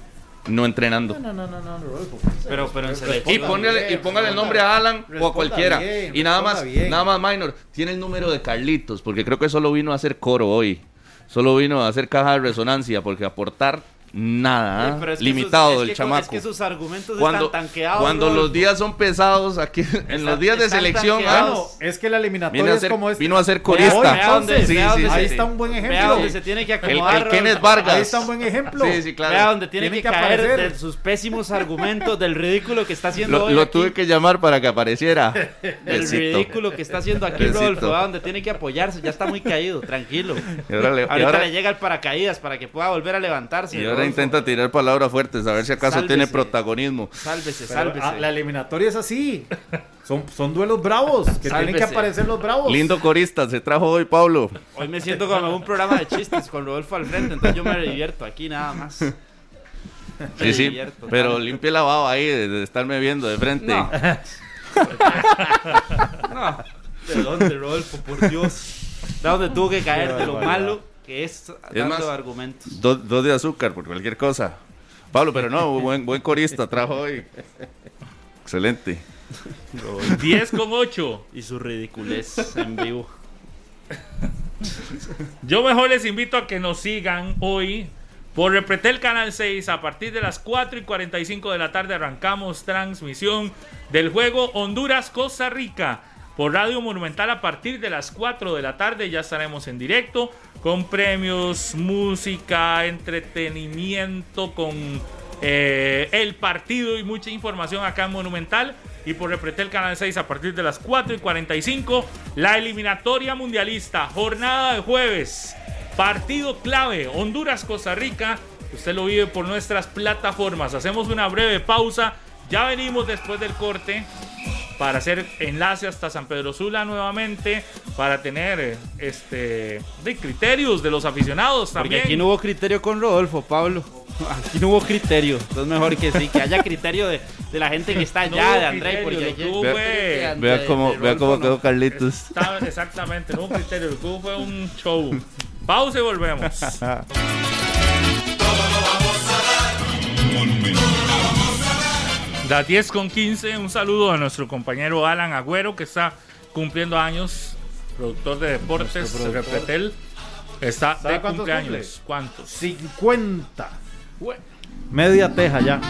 no entrenando. No, no, no, no, Rodolfo. Pero, pero en Y selección. póngale, y póngale el nombre a Alan o a cualquiera. bien, y nada más, bien. nada más Minor, tiene el número de Carlitos, porque creo que solo vino a hacer coro hoy. Solo vino a hacer caja de resonancia, porque aportar nada, Sí, ¿ah? pero es que limitado sus- es el chamaco. Es que sus argumentos cuando están tanqueados. cuando los días son pesados aquí en los días de selección ah, Bueno, es que la eliminatoria Vino a es ser- como este. vino a ser corista. hoy, entonces, ahí está un buen Vea ejemplo. donde se tiene que el, acomodar. el Kenneth. Vargas. Ahí está un buen ejemplo. Sí, sí, claro. Vea donde tiene, Tiene que, que caer aparecer. de sus pésimos argumentos, del ridículo que está haciendo Lo, hoy. lo aquí, tuve que llamar para que apareciera. Del Besito. ridículo que está haciendo aquí Besito. Rodolfo, vea donde tiene que apoyarse. Ya está muy caído, tranquilo. Ahorita le llega el paracaídas para que pueda volver a levantarse. Ahora intenta tirar palabras fuertes, a ver si acaso Sálvese. tiene protagonismo. Sálvese, Pero, sálvese. ah, la eliminatoria es así. Son, son duelos bravos, que tienen que Sálvese. aparecer los bravos. Lindo corista, se trajo hoy Pablo. Hoy me siento como un programa de chistes con Rodolfo al frente, entonces yo me divierto aquí nada más. Sí, Me sí, divierto, pero limpie la baba ahí de, de estarme viendo de frente. No. No. ¿De dónde, Rodolfo? Por Dios. ¿De dónde tuvo que caer? De lo malo que es dando más, argumentos. Dos, dos de azúcar por cualquier cosa. Pablo, pero no, buen, buen corista trajo hoy. Excelente. 10 con 8. Y su ridiculez en vivo. Yo mejor les invito a que nos sigan hoy por Repretel Canal 6. A partir de las 4 y 45 de la tarde arrancamos transmisión del juego Honduras-Costa Rica. Por Radio Monumental a partir de las 4 de la tarde ya estaremos en directo con premios, música, entretenimiento, con eh, el partido y mucha información acá en Monumental. Y por Repretel Canal 6 a partir de las 4 y 45, la eliminatoria mundialista, jornada de jueves, partido clave, Honduras-Costa Rica. Usted lo vive por nuestras plataformas. Hacemos una breve pausa. Ya venimos después del corte para hacer enlace hasta San Pedro Sula nuevamente, para tener este de criterios de los aficionados Porque también. aquí no hubo criterio con Rodolfo, Pablo. Aquí no hubo criterio. Entonces mejor que sí, que haya criterio de, de la gente que está allá, de André. Porque fue- Vea cómo, vea cómo quedó no. Carlitos. Exactamente, no hubo criterio, lo que hubo fue un show. Pausa y volvemos. Las 10 con 15, un saludo a nuestro compañero Alan Agüero que está cumpliendo años, productor de deportes. Repretel. Está ¿Sabe de cuántos cumpleaños. cumple? ¿Cuántos? 50. Media teja ya.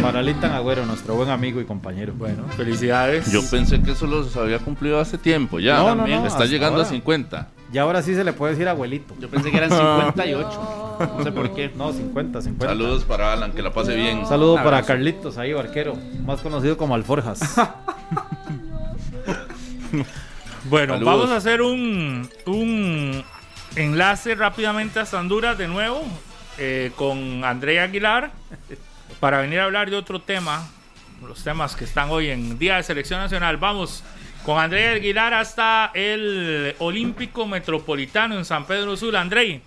Para Lintan Agüero, nuestro buen amigo y compañero. Bueno, felicidades. Yo pensé que eso los había cumplido hace tiempo ya. No, no, no, Está llegando ahora. a 50. Y ahora sí se le puede decir abuelito. Yo pensé que eran 58. No sé por qué. No, 50, 50. Saludos para Alan, que la pase bien. Un saludo Un para. Carlitos, ahí, barquero. Más conocido como Alforjas. Bueno, Saludos. vamos a hacer un, un enlace rápidamente hasta Honduras de nuevo eh, con Andrea Aguilar para venir a hablar de otro tema, los temas que están hoy en Día de Selección Nacional. Vamos con Andrea Aguilar hasta el Olímpico Metropolitano en San Pedro Sula. Andrei.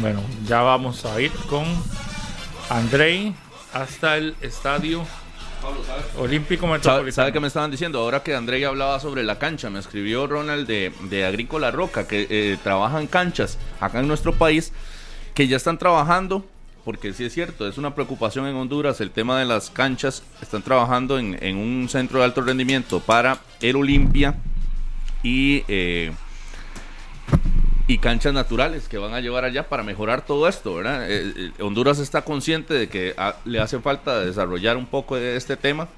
Bueno, ya vamos a ir con Andrei hasta el estadio Olímpico ¿Sabe, Metropolitano. sabe qué me estaban diciendo? Ahora que André hablaba sobre la cancha, me escribió Ronald de, de Agrícola Roca, que eh, trabaja en canchas acá en nuestro país, que ya están trabajando, porque sí es cierto, es una preocupación en Honduras el tema de las canchas, están trabajando en, en un centro de alto rendimiento para el Olimpia y, eh, y canchas naturales que van a llevar allá para mejorar todo esto, ¿verdad? Eh, eh, Honduras está consciente de que ah, le hace falta desarrollar un poco de este tema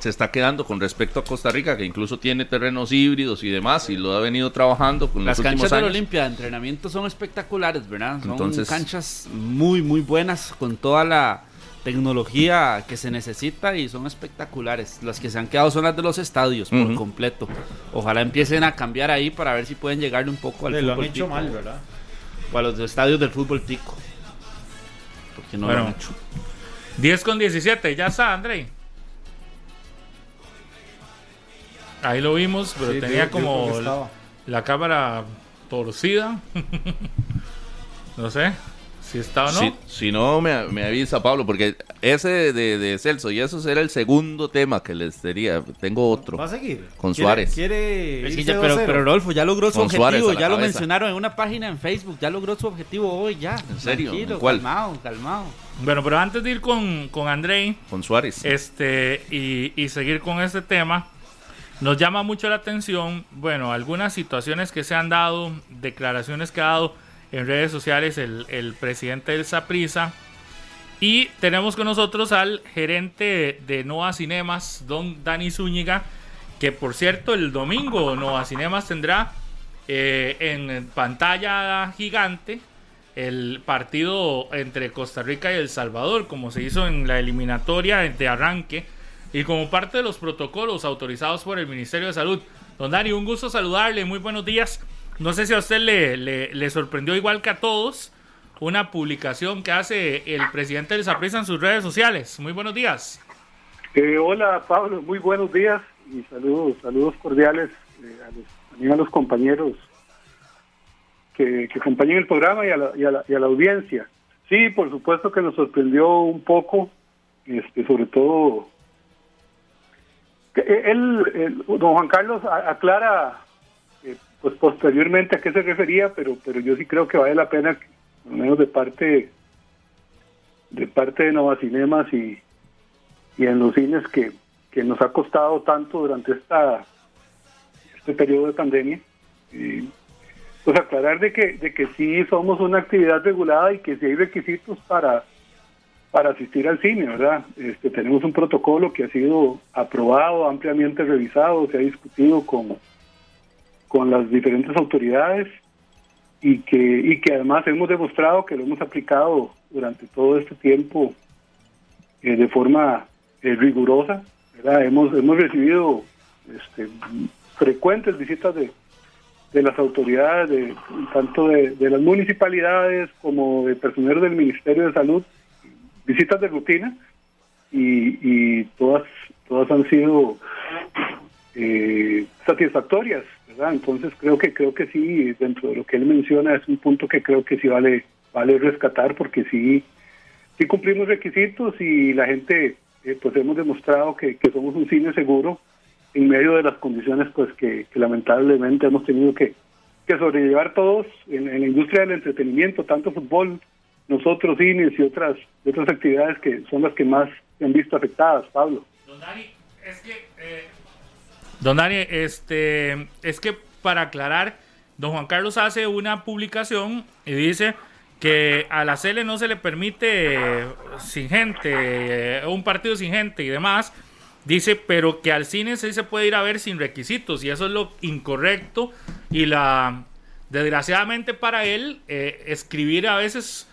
se está quedando con respecto a Costa Rica, que incluso tiene terrenos híbridos y demás, y lo ha venido trabajando con Las los canchas del años. Olimpia de entrenamiento son espectaculares, ¿verdad? Son Entonces- canchas muy, muy buenas con toda la tecnología que se necesita y son espectaculares. Las que se han quedado son las de los estadios por completo. Ojalá empiecen a cambiar ahí para ver si pueden llegarle un poco al Le lo han fútbol hecho tico. mal, ¿verdad? O a los estadios del fútbol tico. Porque no Bueno. lo han hecho. 10 con 17, ya está, Andrei. Ahí lo vimos, pero Sí, tenía como la cámara torcida. no sé si está o no. Si, si no, me, me avisa Pablo, porque ese de, de Celso, y eso será el segundo tema que les diría. Tengo otro. ¿Va a seguir? Con ¿Quiere- Suárez. ¿Quiere Es que irse ya- pero, 2-0? pero Rodolfo ya logró su Con objetivo, ya lo mencionaron en una página en Facebook, ya logró su objetivo hoy, ya. ¿En serio? Tranquilo, ¿En cuál? calmado, calmado. Bueno, pero antes de ir con, con Andrei Con Suárez. este, y, y seguir con este tema, nos llama mucho la atención, bueno, algunas situaciones que se han dado, declaraciones que ha dado en redes sociales el, presidente del Saprisa. Y tenemos con nosotros al gerente de Nova Cinemas, don Dani Zúñiga, que por cierto el domingo Nova Cinemas tendrá eh, en pantalla gigante el partido entre Costa Rica y El Salvador, como se hizo en la eliminatoria de arranque y como parte de los protocolos autorizados por el Ministerio de Salud. Don Dani, un gusto saludarle, muy buenos días. No sé si a usted le, le- sorprendió igual que a todos una publicación que hace el presidente del Saprissa en sus redes sociales. Muy buenos días. Eh, hola Pablo, muy buenos días y saludos, saludos cordiales eh, a los, compañeros que, que acompañan el programa y a, la, y, a la, audiencia. Sí, por supuesto que nos sorprendió un poco, este, sobre todo. que Él, don Juan Carlos aclara, eh, pues posteriormente a qué se refería, pero, pero yo sí creo que vale la pena, al menos de parte de parte de Nova Cinemas y, y en los cines que, que nos ha costado tanto durante esta este periodo de pandemia y, pues aclarar de que de que sí somos una actividad regulada y que sí hay requisitos para para asistir al cine, ¿verdad? Este, tenemos un protocolo que ha sido aprobado, ampliamente revisado, se ha discutido con, con las diferentes autoridades y que, y que además hemos demostrado que lo hemos aplicado durante todo este tiempo eh, de forma eh, rigurosa. Hemos, hemos recibido este, frecuentes visitas de, de las autoridades, de, tanto de, de las municipalidades como de personal del Ministerio de Salud, visitas de rutina y, y todas, todas han sido eh, satisfactorias, ¿verdad? Entonces creo que creo que sí, dentro de lo que él menciona es un punto que creo que sí vale vale rescatar porque sí sí cumplimos requisitos y la gente eh, pues hemos demostrado que, que somos un cine seguro en medio de las condiciones pues que, que lamentablemente hemos tenido que, que sobrellevar todos en, en la industria del entretenimiento, tanto fútbol, nosotros cines y otras otras actividades que son las que más se han visto afectadas, Pablo. Don Dani, es que eh, Don Dani, este, es que para aclarar, don Juan Carlos hace una publicación y dice que a la CL no se le permite sin gente, un partido sin gente y demás. Dice, pero que al cine sí se puede ir a ver sin requisitos y eso es lo incorrecto y la desgraciadamente para él eh, escribir a veces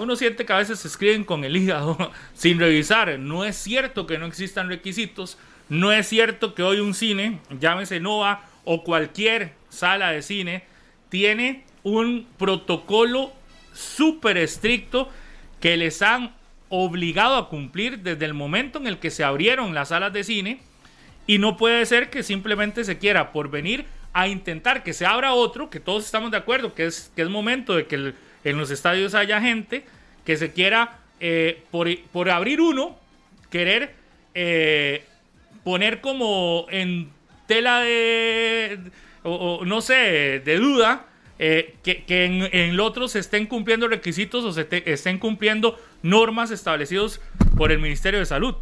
uno siente que a veces escriben con el hígado sin revisar. No es cierto que no existan requisitos. No es cierto que hoy un cine, llámese Nova o cualquier sala de cine, tiene un protocolo súper estricto que les han obligado a cumplir desde el momento en el que se abrieron las salas de cine. Y no puede ser que simplemente se quiera por venir a intentar que se abra otro, que todos estamos de acuerdo que es, que es momento de que en los estadios haya gente que se quiera, eh, por, abrir uno, querer eh, poner como en tela de, o, no sé, de duda, eh, que, en, el otro se estén cumpliendo requisitos o se estén cumpliendo normas establecidos por el Ministerio de Salud.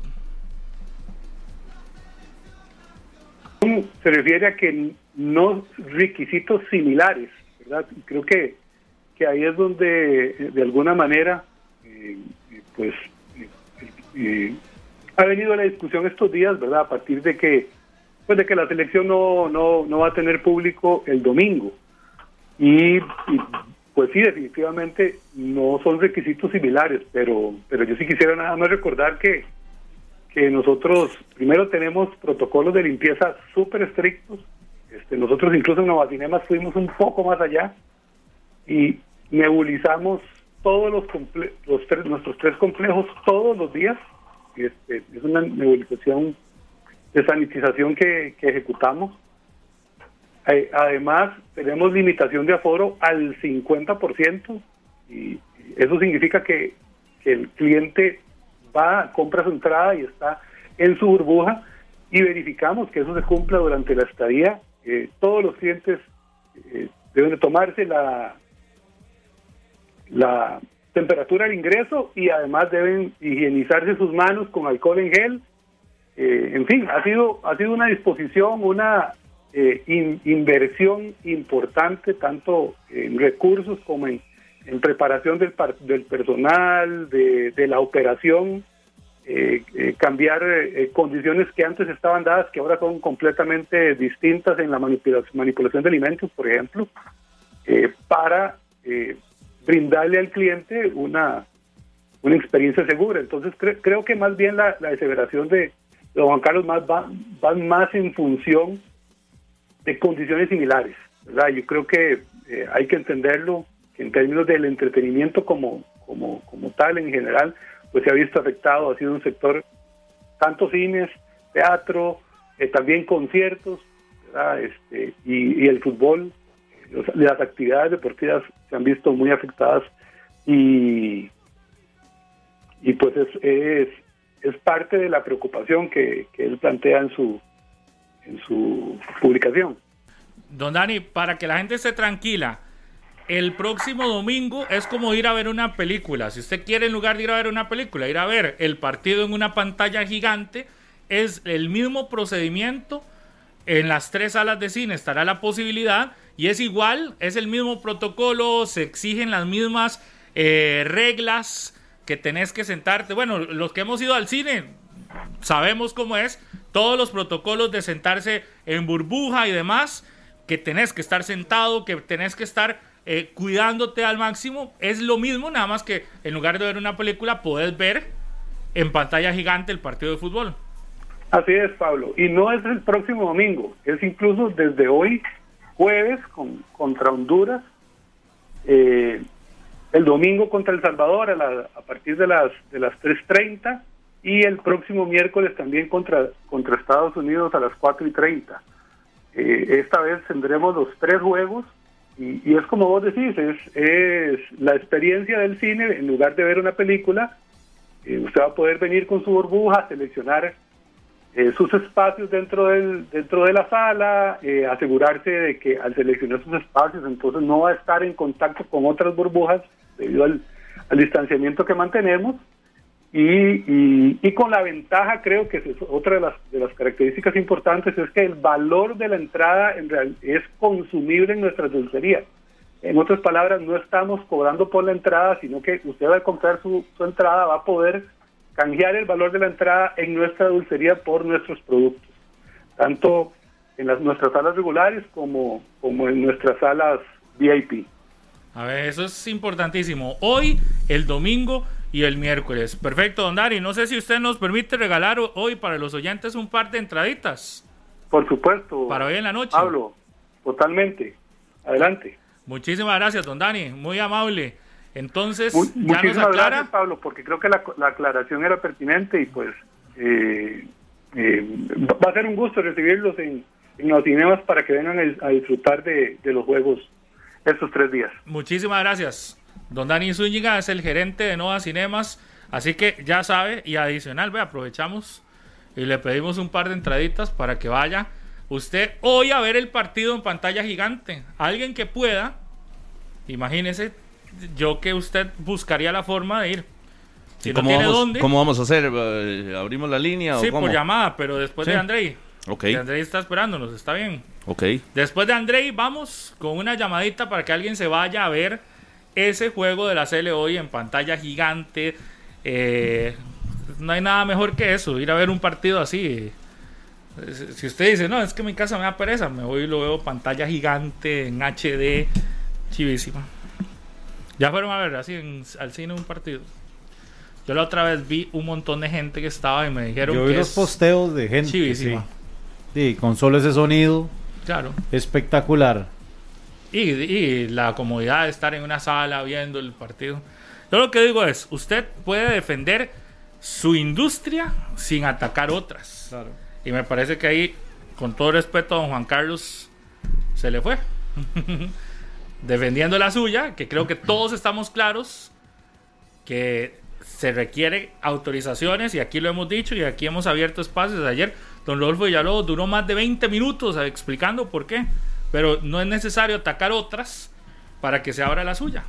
Se refiere a que no requisitos similares, ¿verdad? Creo que que ahí es donde de alguna manera eh, pues eh, ha venido la discusión estos días, ¿verdad? A partir de que pues de que la selección no, no, no va a tener público el domingo. Y, pues sí, definitivamente no son requisitos similares, pero, pero yo sí quisiera nada más recordar que, que nosotros primero tenemos protocolos de limpieza súper estrictos. Este, nosotros incluso en Nueva Cinemas fuimos un poco más allá y nebulizamos todos los, los tres, nuestros tres complejos todos los días. Este, es una nebulización de sanitización que, ejecutamos. Eh, además, tenemos limitación de aforo al 50% y eso significa que, el cliente va, compra su entrada y está en su burbuja y verificamos que eso se cumpla durante la estadía. Eh, todos los clientes eh, deben de tomarse la, la temperatura del ingreso y además deben higienizarse sus manos con alcohol en gel. Eh, en fin, ha sido, ha sido una disposición, una eh, inversión importante tanto en recursos como en, preparación del, personal, de, de la operación, eh, cambiar condiciones que antes estaban dadas, que ahora son completamente distintas en la manipulación, manipulación de alimentos, por ejemplo, para brindarle al cliente una, una experiencia segura. Entonces creo que más bien la, la aseveración de, don Juan Carlos más va, más en función de condiciones similares. ¿verdad? Yo creo que eh, hay que entenderlo en términos del entretenimiento como, como, como tal en general, pues se ha visto afectado, ha sido un sector, tanto cines, teatro, eh, también conciertos, Este, y, y el fútbol, las actividades deportivas se han visto muy afectadas y, y pues es, es, parte de la preocupación que, él plantea en su, en su publicación. Don Dani, para que la gente esté tranquila, el próximo domingo es como ir a ver una película. Si usted quiere, en lugar de ir a ver una película, ir a ver el partido en una pantalla gigante, es el mismo procedimiento. En las tres salas de cine estará la posibilidad y es igual, es el mismo protocolo, se exigen las mismas eh, reglas que tenés que sentarte. Bueno, los que hemos ido al cine sabemos cómo es, todos los protocolos de sentarse en burbuja y demás, que tenés que estar sentado, que tenés que estar eh, cuidándote al máximo, es lo mismo, nada más que en lugar de ver una película, podés ver en pantalla gigante el partido de fútbol. Así es, Pablo. Y no es el próximo domingo, es incluso desde hoy jueves con, contra Honduras, eh, el domingo contra El Salvador a, a partir de las, de las 3.30 y el próximo miércoles también contra, contra Estados Unidos a las 4.30. Eh, esta vez tendremos los tres juegos y, y, es como vos decís, es, es la experiencia del cine, en lugar de ver una película, eh, usted va a poder venir con su burbuja, seleccionar eh, sus espacios dentro del dentro de la sala, eh, asegurarse de que al seleccionar sus espacios entonces no va a estar en contacto con otras burbujas debido al, distanciamiento que mantenemos y, y, con la ventaja, creo que es otra de las, de las características importantes, es que el valor de la entrada en real, es consumible en nuestra dulcería. En otras palabras, no estamos cobrando por la entrada, sino que usted al comprar su, su entrada va a poder canjear el valor de la entrada en nuestra dulcería por nuestros productos, tanto en las, nuestras salas regulares como, como en nuestras salas VIP. A ver, eso es importantísimo. Hoy, el domingo y el miércoles. Perfecto, don Dari. No sé si usted nos permite regalar hoy para los oyentes un par de entraditas. Por supuesto. Para hoy en la noche. Pablo, totalmente. Adelante. Muchísimas gracias, don Dani. Muy amable. Entonces, ya nos aclara. Gracias, Pablo, porque creo que la, aclaración era pertinente y pues eh, eh, va a ser un gusto recibirlos en, los cinemas para que vengan a disfrutar de los juegos estos tres días. Muchísimas gracias. Don Dani Zúñiga es el gerente de Nova Cinemas, así que ya sabe, y adicional, ve, aprovechamos y le pedimos un par de entraditas para que vaya usted hoy a ver el partido en pantalla gigante. Alguien que pueda, imagínese, yo que usted buscaría la forma de ir. Si no tiene vamos, dónde. ¿Cómo vamos a hacer? Eh, ¿Abrimos la línea? Sí, o por llamada, pero después de Andrei. Ok. Andrei está esperándonos, está bien. Ok. Después de Andrei, vamos con una llamadita para que alguien se vaya a ver ese juego de la CL hoy en pantalla gigante. Eh, no hay nada mejor que eso, ir a ver un partido así. Si usted dice, no, es que mi casa me da pereza, me voy y lo veo pantalla gigante en HD, chivísima. Ya fueron a ver así al cine un partido. Yo la otra vez vi un montón de gente que estaba y me dijeron Yo vi los posteos de gente. Chivísima. Sí. sí, con solo ese sonido. Claro. Espectacular. Y, la comodidad de estar en una sala viendo el partido. Yo lo que digo es, usted puede defender su industria sin atacar otras. Y me parece que ahí, con todo respeto a don Juan Carlos, se le fue. Defendiendo la suya, que creo que todos estamos claros que se requiere autorizaciones y aquí lo hemos dicho y aquí hemos abierto espacios. Ayer don Rodolfo Villalobos duró más de 20 minutos explicando por qué, pero no es necesario atacar otras para que se abra la suya.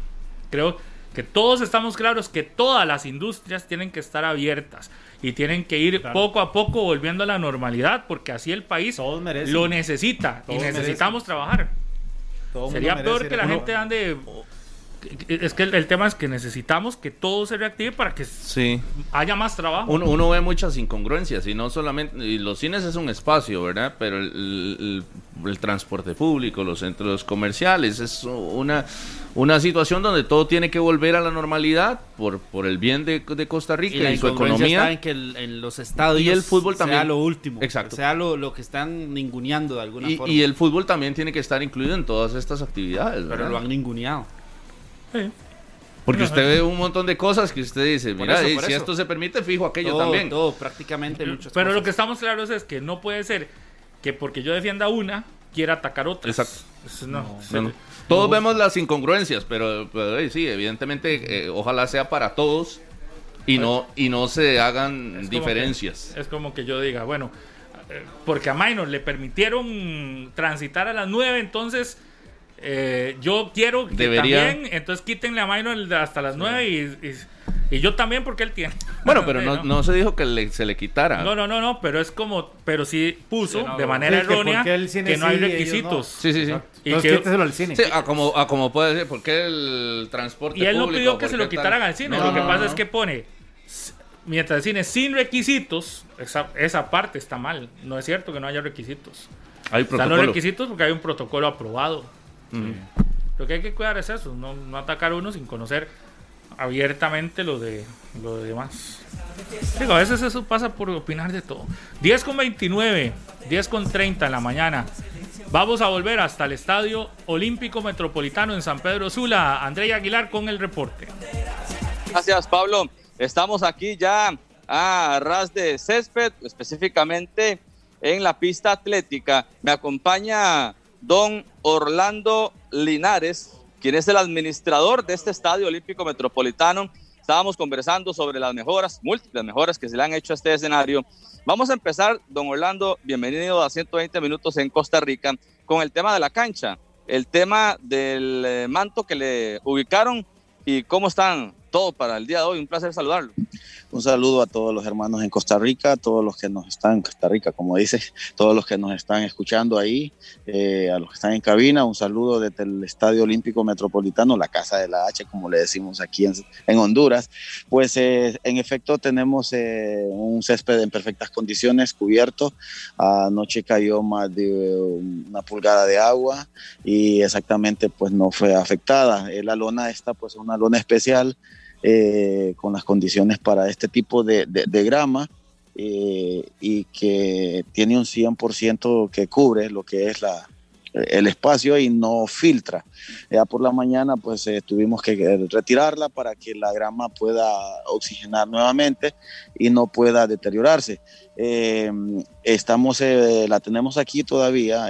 Creo que todos estamos claros que todas las industrias tienen que estar abiertas y tienen que ir poco a poco volviendo a la normalidad porque así el país lo necesita y necesitamos trabajar. Sería peor que la gente ande es que el, tema es que necesitamos que todo se reactive para que haya más trabajo. Uno, ve muchas incongruencias y no solamente, y los cines es un espacio, ¿verdad? Pero el, transporte público, los centros comerciales, es una, una situación donde todo tiene que volver a la normalidad por, por el bien de, Costa Rica y, su economía. en que en los estadios y el fútbol también. sea lo último, Exacto. sea lo, que están ninguneando de alguna y, forma. Y el fútbol también tiene que estar incluido en todas estas actividades. Pero lo han ninguneado. Porque usted ve un montón de cosas que usted dice, mira, si esto se permite, fijo aquello también. Todo, prácticamente Pero lo que estamos claros es que no puede ser que porque yo defienda una, quiera atacar otra. Exacto. todos vemos las incongruencias, pero, sí, evidentemente, eh, ojalá sea para todos y no, y no se hagan diferencias. es como que yo diga, bueno, eh, porque a Minor le permitieron transitar a las 9, entonces eh, yo quiero que también, entonces quítenle a Minor hasta las 9 y, y, yo también porque él tiene. Bueno, pero no, no, se dijo que se le quitara. No, no, no, no, pero es como, pero sí puso de manera errónea que, no hay requisitos. Sí, sí, sí. Y que, al cine. Sí, a como, a como puede ser, porque el transporte Y él no pidió que se lo quitaran al cine, lo que pasa es que pone mientras el cine sin requisitos, esa, esa parte está mal. No es cierto que no haya requisitos. Hay Están los requisitos porque hay un protocolo aprobado. Lo que hay que cuidar es eso, no, no atacar uno sin conocer abiertamente lo de lo demás. Digo, a veces eso pasa por opinar de todo. 10 con 29, 10 con 30 en la mañana. Vamos a volver hasta el Estadio Olímpico Metropolitano en San Pedro Sula. André Aguilar con el reporte. Gracias, Pablo. Estamos aquí ya a ras de césped, específicamente en la pista atlética. Me acompaña don Orlando Linares, quien es el administrador de este Estadio Olímpico Metropolitano. Estábamos conversando sobre las mejoras, múltiples mejoras que se le han hecho a este escenario. Vamos a empezar, don Orlando, bienvenido a 120 minutos en Costa Rica, con el tema de la cancha, el tema del eh, manto que le ubicaron y cómo están todo para el día de hoy. Un placer saludarlo. Un saludo a todos los hermanos en Costa Rica, a todos los que nos están en Costa Rica, como dice, todos los que nos están escuchando ahí, eh, a los que están en cabina. Un saludo desde el Estadio Olímpico Metropolitano, la Casa de la H, como le decimos aquí en, en Honduras. Pues eh, en efecto tenemos eh, un césped en perfectas condiciones, cubierto. Anoche cayó más de una pulgada de agua y exactamente pues no fue afectada. la lona esta pues es una lona especial eh, con las condiciones para este tipo de, grama eh, y que tiene un 100% que cubre lo que es la, el espacio y no filtra. Ya por la mañana pues eh, tuvimos que retirarla para que la grama pueda oxigenar nuevamente y no pueda deteriorarse. estamos, la tenemos aquí todavía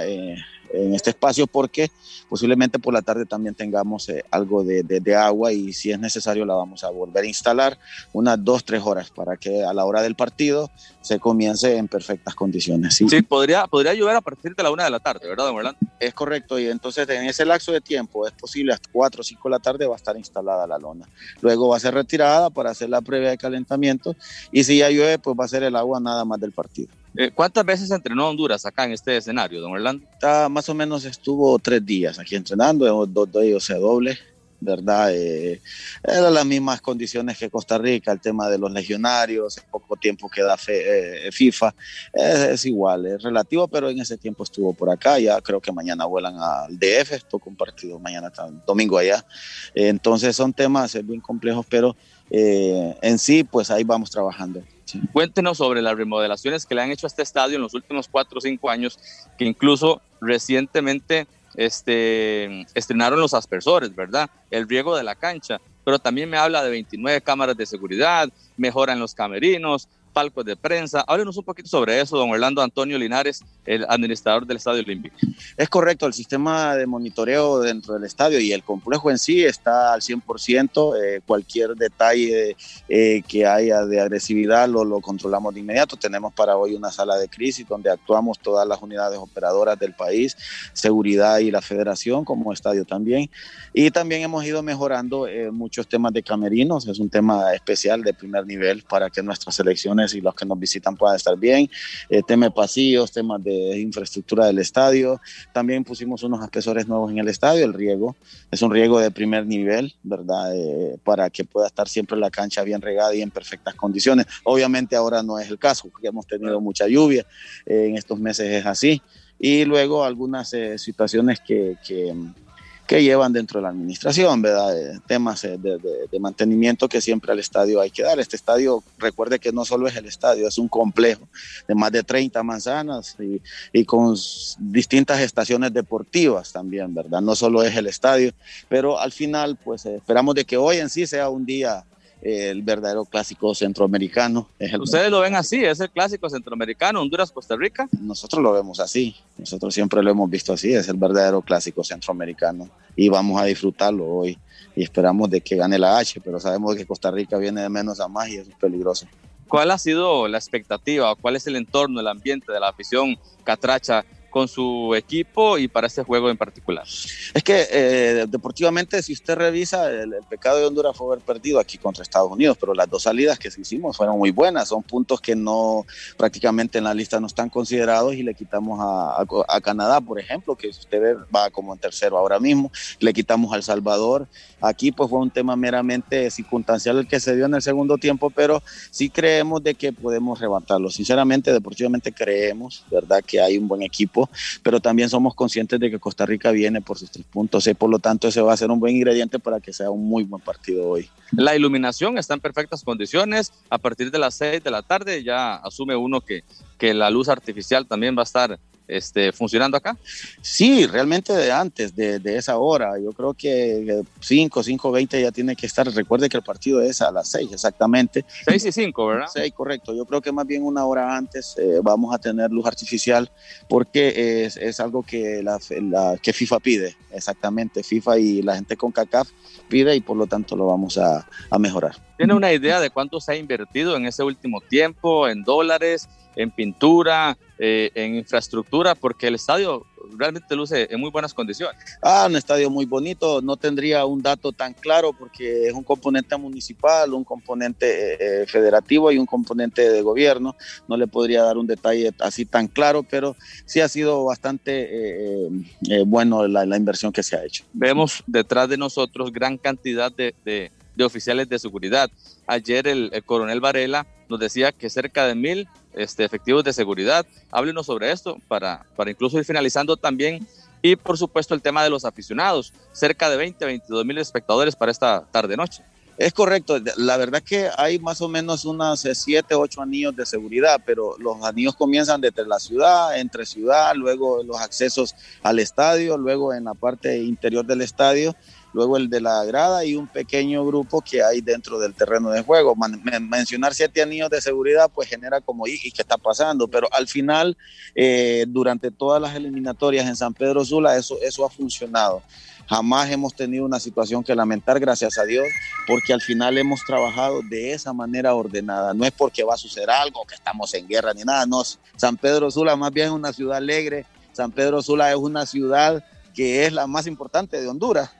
en este espacio porque posiblemente por la tarde también tengamos eh, algo de, de, agua y si es necesario la vamos a volver a instalar unas dos, tres horas para que a la hora del partido se comience en perfectas condiciones. Sí, sí podría, podría llover a partir de la una de la tarde, ¿verdad, don Orlando? Es correcto y entonces en ese lapso de tiempo es posible hasta cuatro o cinco de la tarde va a estar instalada la lona. Luego va a ser retirada para hacer la previa de calentamiento y si ya llueve pues va a ser el agua nada más del partido. Eh, ¿Cuántas veces entrenó Honduras acá en este escenario, don Orlando? más o menos estuvo tres días aquí entrenando, dos de ellos doble, ¿verdad? Eh, eran las mismas condiciones que Costa Rica, el tema de los legionarios, el poco tiempo que da eh, FIFA, es, igual, es relativo, pero en ese tiempo estuvo por acá, ya creo que mañana vuelan al DF, esto compartido mañana, domingo allá. entonces son temas bien complejos, pero en sí, pues ahí vamos trabajando. Cuéntenos sobre las remodelaciones que le han hecho a este estadio en los últimos cuatro o cinco años, que incluso recientemente este, estrenaron los aspersores, ¿verdad? El riego de la cancha, pero también me habla de 29 cámaras de seguridad, mejoran los camerinos, palcos de prensa. Háblenos un poquito sobre eso, don Orlando Antonio Linares, el administrador del Estadio Olímpico. Es correcto, el sistema de monitoreo dentro del estadio y el complejo en sí está al 100%. Eh, cualquier detalle eh, que haya de agresividad lo, lo controlamos de inmediato. Tenemos para hoy una sala de crisis donde actuamos todas las unidades operadoras del país, seguridad y la federación como estadio también. Y también hemos ido mejorando eh, muchos temas de camerinos. Es un tema especial de primer nivel para que nuestras selecciones y los que nos visitan puedan estar bien. temas de pasillos, temas de infraestructura del estadio. También pusimos unos espesores nuevos en el estadio, el riego. Es un riego de primer nivel, ¿verdad? Eh, para que pueda estar siempre la cancha bien regada y en perfectas condiciones. Obviamente ahora no es el caso, porque hemos tenido mucha lluvia. Eh, en estos meses es así. Y luego algunas eh, situaciones que, que que llevan dentro de la administración, ¿verdad? temas eh, de, mantenimiento que siempre al estadio hay que dar. Este estadio, recuerde que no solo es el estadio, es un complejo de más de 30 manzanas y, y con distintas estaciones deportivas también, ¿verdad? No solo es el estadio, pero al final, pues eh, esperamos de que hoy en sí sea un día el verdadero clásico centroamericano. ¿Ustedes lo ven así? ¿Es el clásico centroamericano, Honduras-Costa Rica? Nosotros lo vemos así, nosotros siempre lo hemos visto así, es el verdadero clásico centroamericano y vamos a disfrutarlo hoy y esperamos de que gane la H, pero sabemos que Costa Rica viene de menos a más y eso es peligroso. ¿Cuál ha sido la expectativa o cuál es el entorno, el ambiente de la afición catracha con su equipo y para este juego en particular? Es que eh, deportivamente, si usted revisa, el, pecado de Honduras fue haber perdido aquí contra Estados Unidos, pero las dos salidas que hicimos fueron muy buenas, son puntos que no prácticamente en la lista no están considerados y le quitamos a, Canadá, por ejemplo, que usted va como en tercero ahora mismo, le quitamos al Salvador, aquí pues fue un tema meramente circunstancial el que se dio en el segundo tiempo, pero sí creemos de que podemos rebatarlo, sinceramente, deportivamente creemos, ¿verdad? Que hay un buen equipo pero también somos conscientes de que Costa Rica viene por sus tres puntos y por lo tanto ese va a ser un buen ingrediente para que sea un muy buen partido hoy. La iluminación está en perfectas condiciones, a partir de las 6 de la tarde ya asume uno que, que la luz artificial también va a estar este, funcionando acá? Sí, realmente de antes, de, esa hora. Yo creo que 5, 5, 20 ya tiene que estar. Recuerde que el partido es a las 6 exactamente. 6 y 5, ¿verdad? 6, correcto. Yo creo que más bien una hora antes eh, vamos a tener luz artificial porque es, es algo que, la, que FIFA pide, exactamente. FIFA y la gente con CACAF pide y por lo tanto lo vamos a, a mejorar. ¿Tiene una idea de cuánto se ha invertido en ese último tiempo, en dólares, en pintura, eh, en infraestructura? Porque el estadio realmente luce en muy buenas condiciones. Ah, un estadio muy bonito, no tendría un dato tan claro porque es un componente municipal, un componente eh, federativo y un componente de gobierno, no le podría dar un detalle así tan claro, pero sí ha sido bastante eh, eh, bueno la, la, inversión que se ha hecho. Vemos detrás de nosotros gran cantidad de, de, de oficiales de seguridad. Ayer el, el coronel Varela nos decía que cerca de mil este, efectivos de seguridad. Háblenos sobre esto para, para incluso ir finalizando también. Y por supuesto el tema de los aficionados, cerca de 20, 22 mil espectadores para esta tarde-noche. Es correcto, la verdad que hay más o menos unos 7, 8 anillos de seguridad, pero los anillos comienzan desde la ciudad, entre ciudad, luego los accesos al estadio, luego en la parte interior del estadio luego el de la grada y un pequeño grupo que hay dentro del terreno de juego. Mencionar siete anillos de seguridad pues genera como, ¿y, y qué está pasando? Pero al final, eh, durante todas las eliminatorias en San Pedro Sula, eso, eso ha funcionado. Jamás hemos tenido una situación que lamentar, gracias a Dios, porque al final hemos trabajado de esa manera ordenada. No es porque va a suceder algo, que estamos en guerra ni nada. No, San Pedro Sula más bien es una ciudad alegre. San Pedro Sula es una ciudad que es la más importante de Honduras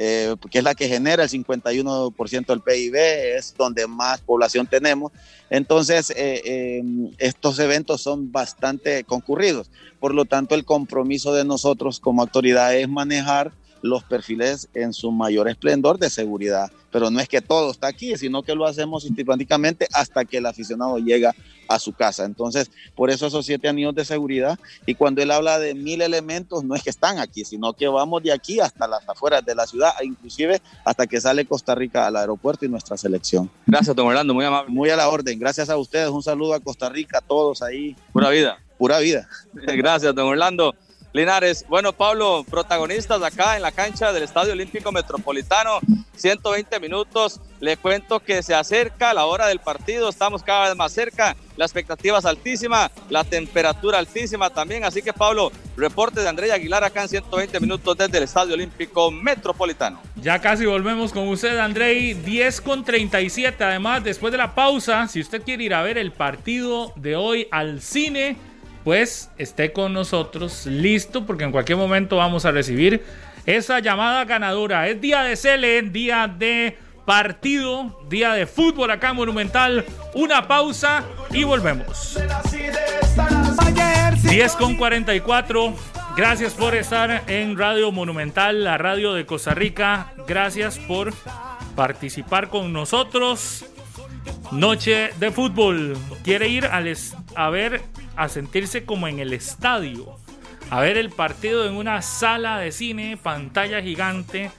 eh, que es la que genera el 51% del PIB, es donde más población tenemos. Entonces, eh, eh, estos eventos son bastante concurridos. Por lo tanto, el compromiso de nosotros como autoridad es manejar los perfiles en su mayor esplendor de seguridad. Pero no es que todo está aquí, sino que lo hacemos sistemáticamente hasta que el aficionado llega a su casa. Entonces, por eso esos siete anillos de seguridad. Y cuando él habla de mil elementos, no es que están aquí, sino que vamos de aquí hasta las afueras de la ciudad, e inclusive hasta que sale Costa Rica al aeropuerto y nuestra selección. Gracias, don Orlando, muy amable. Muy a la orden. Gracias a ustedes. Un saludo a Costa Rica, a todos ahí. Pura vida. Pura vida. Gracias, don Orlando. Linares. Bueno, Pablo, protagonistas acá en la cancha del Estadio Olímpico Metropolitano, 120 minutos. Le cuento que se acerca la hora del partido, estamos cada vez más cerca, la expectativa es altísima, la temperatura altísima también. Así que, Pablo, reporte de Andrea Aguilar acá en 120 minutos desde el Estadio Olímpico Metropolitano. Ya casi volvemos con usted, Andrei. 10 con 37. Además, después de la pausa, si usted quiere ir a ver el partido de hoy al cine pues esté con nosotros listo porque en cualquier momento vamos a recibir esa llamada ganadora. Es día de Cele, día de partido, día de fútbol acá en Monumental. Una pausa y volvemos. 10 con 44. Gracias por estar en Radio Monumental, la radio de Costa Rica. Gracias por participar con nosotros. Noche de fútbol. ¿Quiere ir al a ver a sentirse como en el estadio, a ver el partido en una sala de cine, pantalla gigante,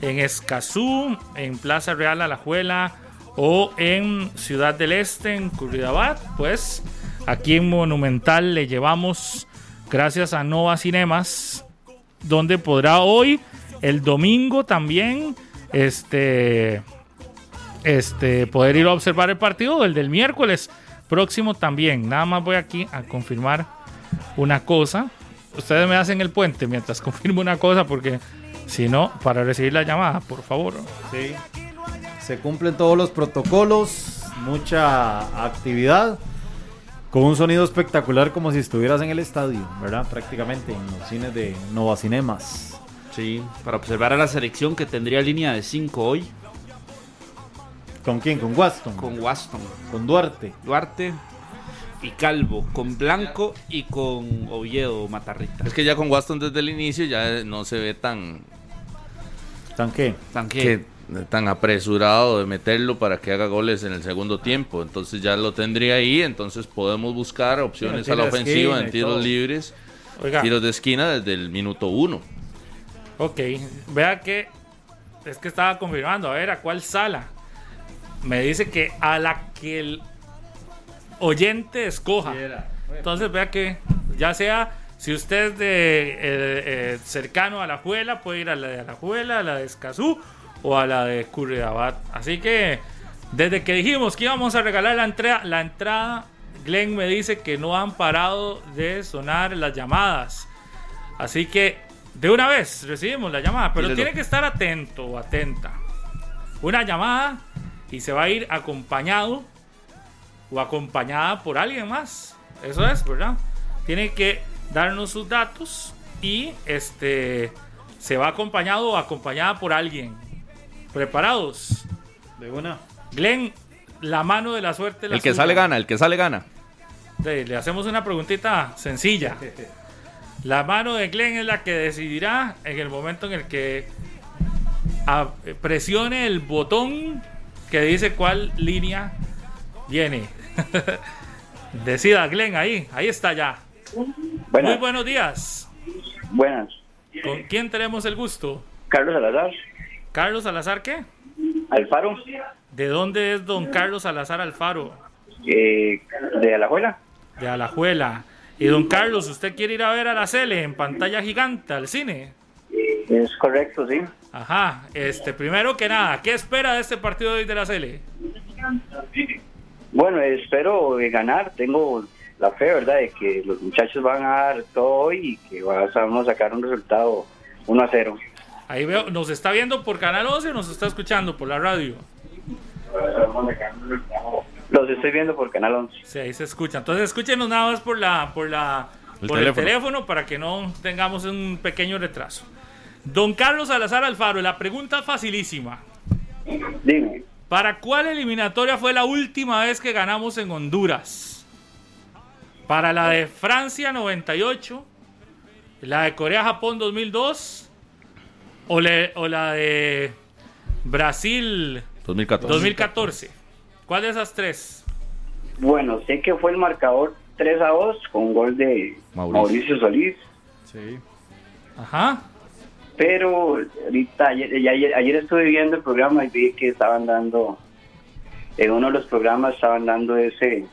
en Escazú, en Plaza Real Alajuela o en Ciudad del Este, en Curridabat, pues aquí en Monumental le llevamos, gracias a Nova Cinemas, donde podrá hoy, el domingo también, este, este, poder ir a observar el partido, el del miércoles próximo también. Nada más voy aquí a confirmar una cosa. Ustedes me hacen el puente mientras confirmo una cosa porque si no, para recibir la llamada, por favor. Sí. Se cumplen todos los protocolos, mucha actividad. Con un sonido espectacular como si estuvieras en el estadio, ¿verdad? Prácticamente en los cines de Nova Cinemas. Sí, para observar a la selección que tendría línea de 5 hoy. ¿Con quién? ¿Con Waston? Con Waston. ¿Con Duarte? Duarte y Calvo. Con Blanco y con Oviedo Matarrita. Es que ya con Waston desde el inicio ya no se ve tan... ¿Tan qué? ¿Tan qué? que- tan apresurado de meterlo para que haga goles en el segundo tiempo. Entonces ya lo tendría ahí, entonces podemos buscar opciones Sí, a la ofensiva en tiros todo. libres, Oiga, tiros de esquina desde el minuto uno. ok, vea que es que estaba confirmando, a ver, ¿a cuál sala? Me dice que a la que el oyente escoja. Entonces vea que ya sea si usted es de, eh, eh, cercano a la Juela, puede ir a la de Alajuela, a la de Escazú o a la de Curridabat. Así que desde que dijimos que íbamos a regalar la entrada, la entrada, Glenn me dice que no han parado de sonar las llamadas. Así que de una vez recibimos la llamada, pero tiene que estar atento o atenta. Una llamada y se va a ir acompañado o acompañada por alguien más. Eso es, ¿verdad? Tiene que darnos sus datos y este se va acompañado o acompañada por alguien. ¿Preparados? De una. Glenn, la mano de la suerte. la El que suya. sale gana, el que sale gana. Le le hacemos una preguntita sencilla. La mano de Glenn es la que decidirá en el momento en el que a- presione el botón que dice cuál línea viene. Decida Glenn ahí, ahí está ya. Muy buenos días. Buenas. ¿Con quién tenemos el gusto? Carlos Salazar, ¿Carlos Salazar qué? Alfaro, ¿De dónde es don Carlos Salazar Alfaro? eh, de Alajuela. De Alajuela. Y don Carlos, ¿usted quiere ir a ver a la Cele en pantalla gigante al cine? Es correcto, sí. Ajá, este, primero que nada, ¿qué espera de este partido de hoy de la Cele? Bueno, espero eh, ganar. Tengo la fe, ¿verdad?, de que los muchachos van a dar todo hoy y que vamos a sacar un resultado 1 a 0. Ahí veo, ¿nos está viendo por Canal 11 o nos está escuchando por la radio? Los estoy viendo por Canal 11. Sí, ahí se escucha. Entonces escúchenos nada más por la, por la, El por teléfono. el teléfono para que no tengamos un pequeño retraso. Don Carlos Salazar Alfaro, la pregunta facilísima. Dime. ¿Para cuál eliminatoria fue la última vez que ganamos en Honduras? ¿Para la de Francia 98? ¿La de Corea-Japón 2002? ¿O, le- o la de Brasil 2014. 2014? ¿Cuál de esas tres? Bueno, sé que fue el marcador 3 a 2 con gol de Mauricio. Mauricio, Solís. Sí. Ajá. Pero ahorita, ayer, ayer, ayer estuve viendo el programa y vi que estaban dando, en uno de los programas estaban dando ese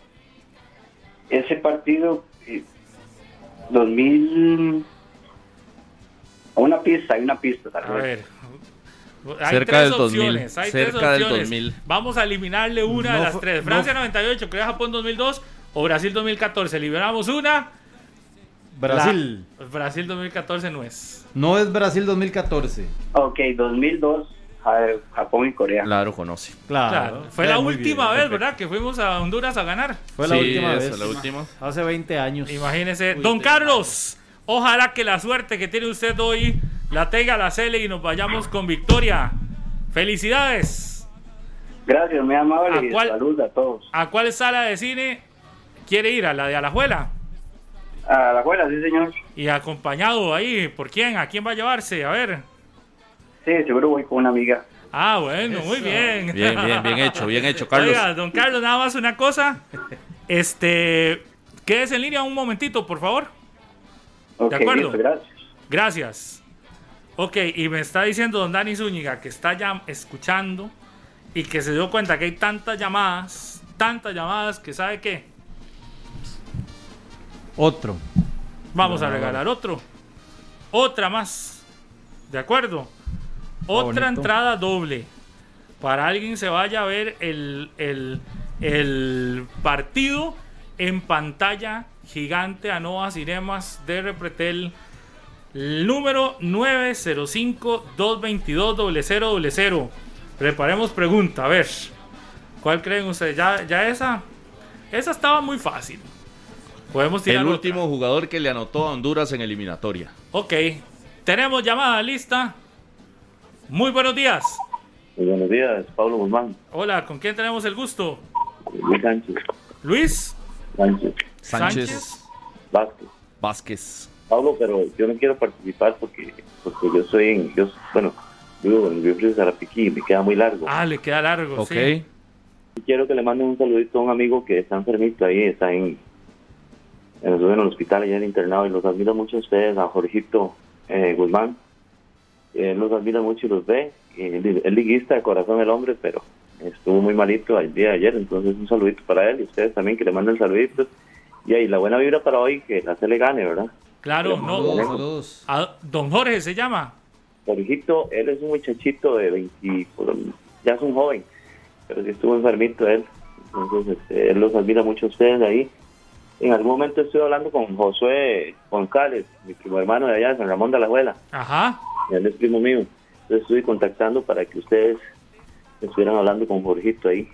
ese partido eh, 2000, una pista, hay una pista tal A vez. ver. Hay Cerca tres del 2000, opciones, hay tres cerca del. 2000. Vamos a eliminarle una No de las tres. no Francia fu- 98, Corea-Japón 2002 o Brasil 2014. Liberamos una. Brasil. La- Brasil 2014 no es. No es Brasil 2014. Ok, 2002, Ja- Japón y Corea. Claro, conoce. Claro. Claro, fue la última bien, vez, perfecto. ¿verdad? Que fuimos a Honduras a ganar. Fue la Sí, última esa, vez. la última. Hace 20 años. Imagínese. Don Carlos, ojalá que la suerte que tiene usted hoy la tenga la Cele y nos vayamos con victoria. Felicidades. Gracias, muy amable ¿A y cuál? saludos a todos. ¿A cuál sala de cine quiere ir? ¿A la de Alajuela? A la abuela, sí señor. Y acompañado ahí, ¿por quién? ¿A quién va a llevarse? A ver. Sí, seguro voy con una amiga. Ah, bueno, muy bien. Bien, bien, bien hecho, bien hecho, Carlos. Oiga, don Carlos, nada más una cosa. Este, quédese en línea un momentito, por favor. Ok, acuerdo. listo, gracias. Gracias. Ok, y me está diciendo don Dani Zúñiga que está ya escuchando y que se dio cuenta que hay tantas llamadas, tantas llamadas que sabe qué. Otro. Vamos a regalar otro. Otra más. ¿De acuerdo? Otra bonito. entrada doble. Para alguien se vaya a ver el, el, el partido en pantalla gigante a Nova Cinemas de Repretel. El número 905-222-0000. Preparemos pregunta. A ver. ¿Cuál creen ustedes? ¿Ya, ya esa? Esa estaba muy fácil. Podemos tirar El otra. último jugador que le anotó a Honduras en eliminatoria. Ok, tenemos llamada lista. Muy buenos días. Muy buenos días, Pablo Guzmán, Hola, ¿con quién tenemos el gusto? Luis Sánchez, Luis Sánchez, Sánchez, Vázquez. Vázquez. Pablo, pero yo no quiero participar porque, porque yo soy en, yo, bueno, vivo en Río Frío Zarapiquí y me queda muy largo. Ah, le queda largo, Ok. sí. Y quiero que le manden un saludito a un amigo que está enfermito ahí, está en, en, el, en el hospital, el internado, y los admiro mucho a ustedes, a Jorgito eh, Guzmán. Él los admira mucho y los ve. Él es liguista de corazón el hombre, pero estuvo muy malito el día de ayer, entonces un saludito para él y ustedes también que le manden saluditos. Y ahí la buena vibra para hoy, que la se le gane, ¿verdad? Claro, no. A don Jorge se llama. Jorgito, él es un muchachito de 20, pues, ya es un joven, pero sí estuvo enfermito él. Entonces, este, él los admira mucho a ustedes ahí. En algún momento estuve hablando con Josué González, mi primo hermano de allá, de San Ramón de la Abuela. Ajá. Él es primo mío. Entonces estuve contactando para que ustedes estuvieran hablando con Jorgito ahí,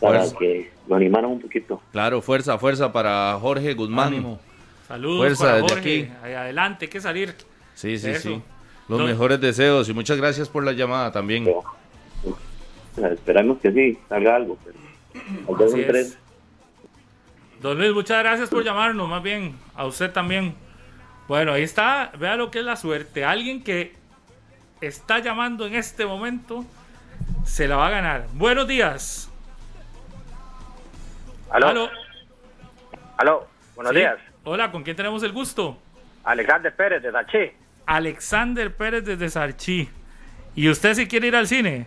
para que lo animaran un poquito. Claro, fuerza, fuerza para Jorge Guzmán. Ánimo. Saludos Fuerza para desde Jorge. aquí. Adelante, hay que salir. Sí, sí, sí. Los No. mejores deseos y muchas gracias por la llamada también. Esperamos que sí, salga algo. Pero, Don Luis, muchas gracias por llamarnos, más bien a usted también. Bueno, ahí está, vea lo que es la suerte. Alguien que está llamando en este momento se la va a ganar. Buenos días. Aló. Aló. Aló, buenos Sí. días. Hola, ¿con quién tenemos el gusto? Alexander Pérez de Sachi. Alexander Pérez desde Sarchi. ¿Y usted si quiere ir al cine?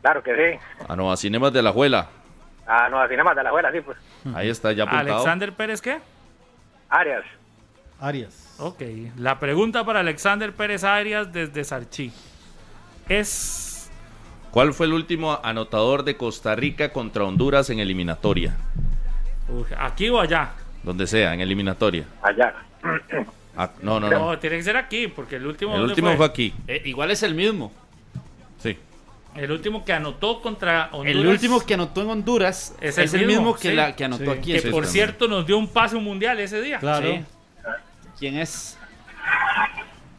Claro que sí. A Nueva Cinemas de la Juela. Ah, no, Cinemas de la Abuela, sí, pues. Ahí está ya apuntado. ¿Alexander Pérez qué? Arias. Arias. Ok, la pregunta para Alexander Pérez Arias desde Sarchi es ¿Cuál fue el último anotador de Costa Rica contra Honduras en eliminatoria? Uy, aquí o allá. Donde sea, en eliminatoria. Allá. Ah, no, no, No, no. tiene que ser aquí, porque el último. El ¿dónde último fue aquí. Eh, igual es el mismo. Sí. El último que anotó contra Honduras. El último que anotó en Honduras Es es, el el mismo, mismo, que, sí. la, que anotó Sí. aquí. Que por cierto nos dio un pase mundial ese día. Claro. Sí. ¿Quién es?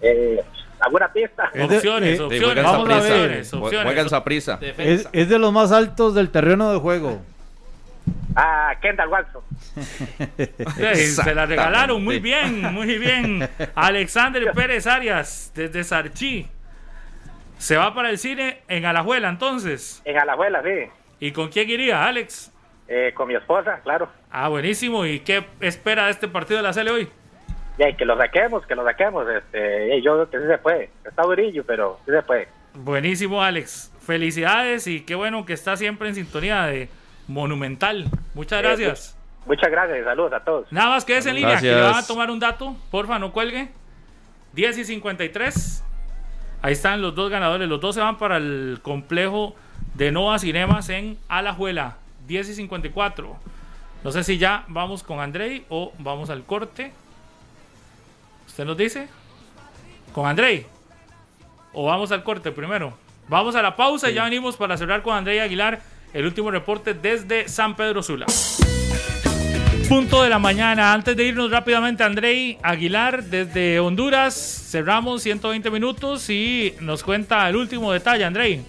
Eh, ¿Alguna pista? Es de- Opciones, eh, Sí, opciones, juegan vamos a ver. opciones. Juegan Saprissa. Es, es de los más altos del terreno de juego. Ah, Kendall Watson. Sí, se la regalaron muy bien, muy bien. Alexander Pérez Arias desde Sarchi. Se va para el cine en Alajuela entonces. En Alajuela, sí. ¿Y con quién iría, Alex? Eh, con mi esposa, claro. Ah, buenísimo. ¿Y qué espera de este partido de la Cele hoy? Que lo saquemos, que lo saquemos. Este, yo creo que sí se puede. Está durillo, pero sí se puede. Buenísimo, Alex. Felicidades y qué bueno que está siempre en sintonía de Monumental. Muchas Eh, gracias. Muchas gracias y saludos a todos. Nada más que es en línea, que le Gracias. van a tomar un dato. Porfa, no cuelgue. 10 y 53. Ahí están los dos ganadores. Los dos se van para el complejo de Nova Cinemas en Alajuela. 10 y 54. No sé si ya vamos con Andrei o vamos al corte. ¿Usted nos dice? ¿Con Andrei? ¿O vamos al corte primero? Vamos a la pausa y ya venimos para cerrar con Andrei Aguilar el último reporte desde San Pedro Sula. Punto de la mañana. Antes de irnos rápidamente, Andrei Aguilar desde Honduras. Cerramos 120 minutos y nos cuenta el último detalle, Andrei.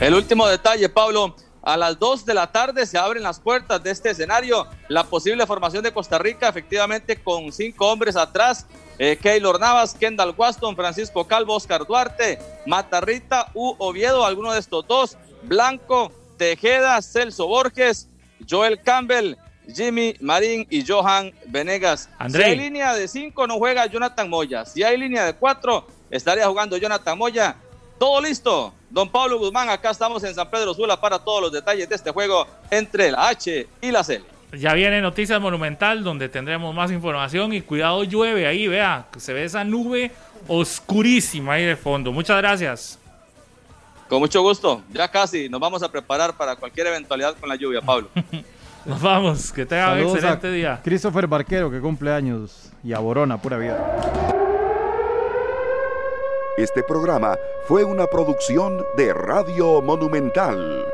El último detalle, Pablo. A las 2 de la tarde se abren las puertas de este escenario. La posible formación de Costa Rica, efectivamente, con cinco hombres atrás. Eh, Keylor Navas, Kendall Waston, Francisco Calvo, Oscar Duarte, Matarrita u Oviedo, alguno de estos dos. Blanco, Tejeda, Celso Borges, Joel Campbell, Jimmy Marín y Johan Venegas. Andrei. Si hay línea de cinco, no juega Jonathan Moya. Si hay línea de cuatro, estaría jugando Jonathan Moya. Todo listo. Don Pablo Guzmán, acá estamos en San Pedro Sula para todos los detalles de este juego entre la H y la C. Ya viene Noticias Monumental donde tendremos más información y cuidado llueve ahí, vea, se ve esa nube oscurísima ahí de fondo. Muchas gracias. Con mucho gusto. Ya casi nos vamos a preparar para cualquier eventualidad con la lluvia, Pablo. Nos vamos, que tengan un excelente día. Christopher Barquero, que cumple años. Y a Borona, pura vida. Este programa fue una producción de Radio Monumental.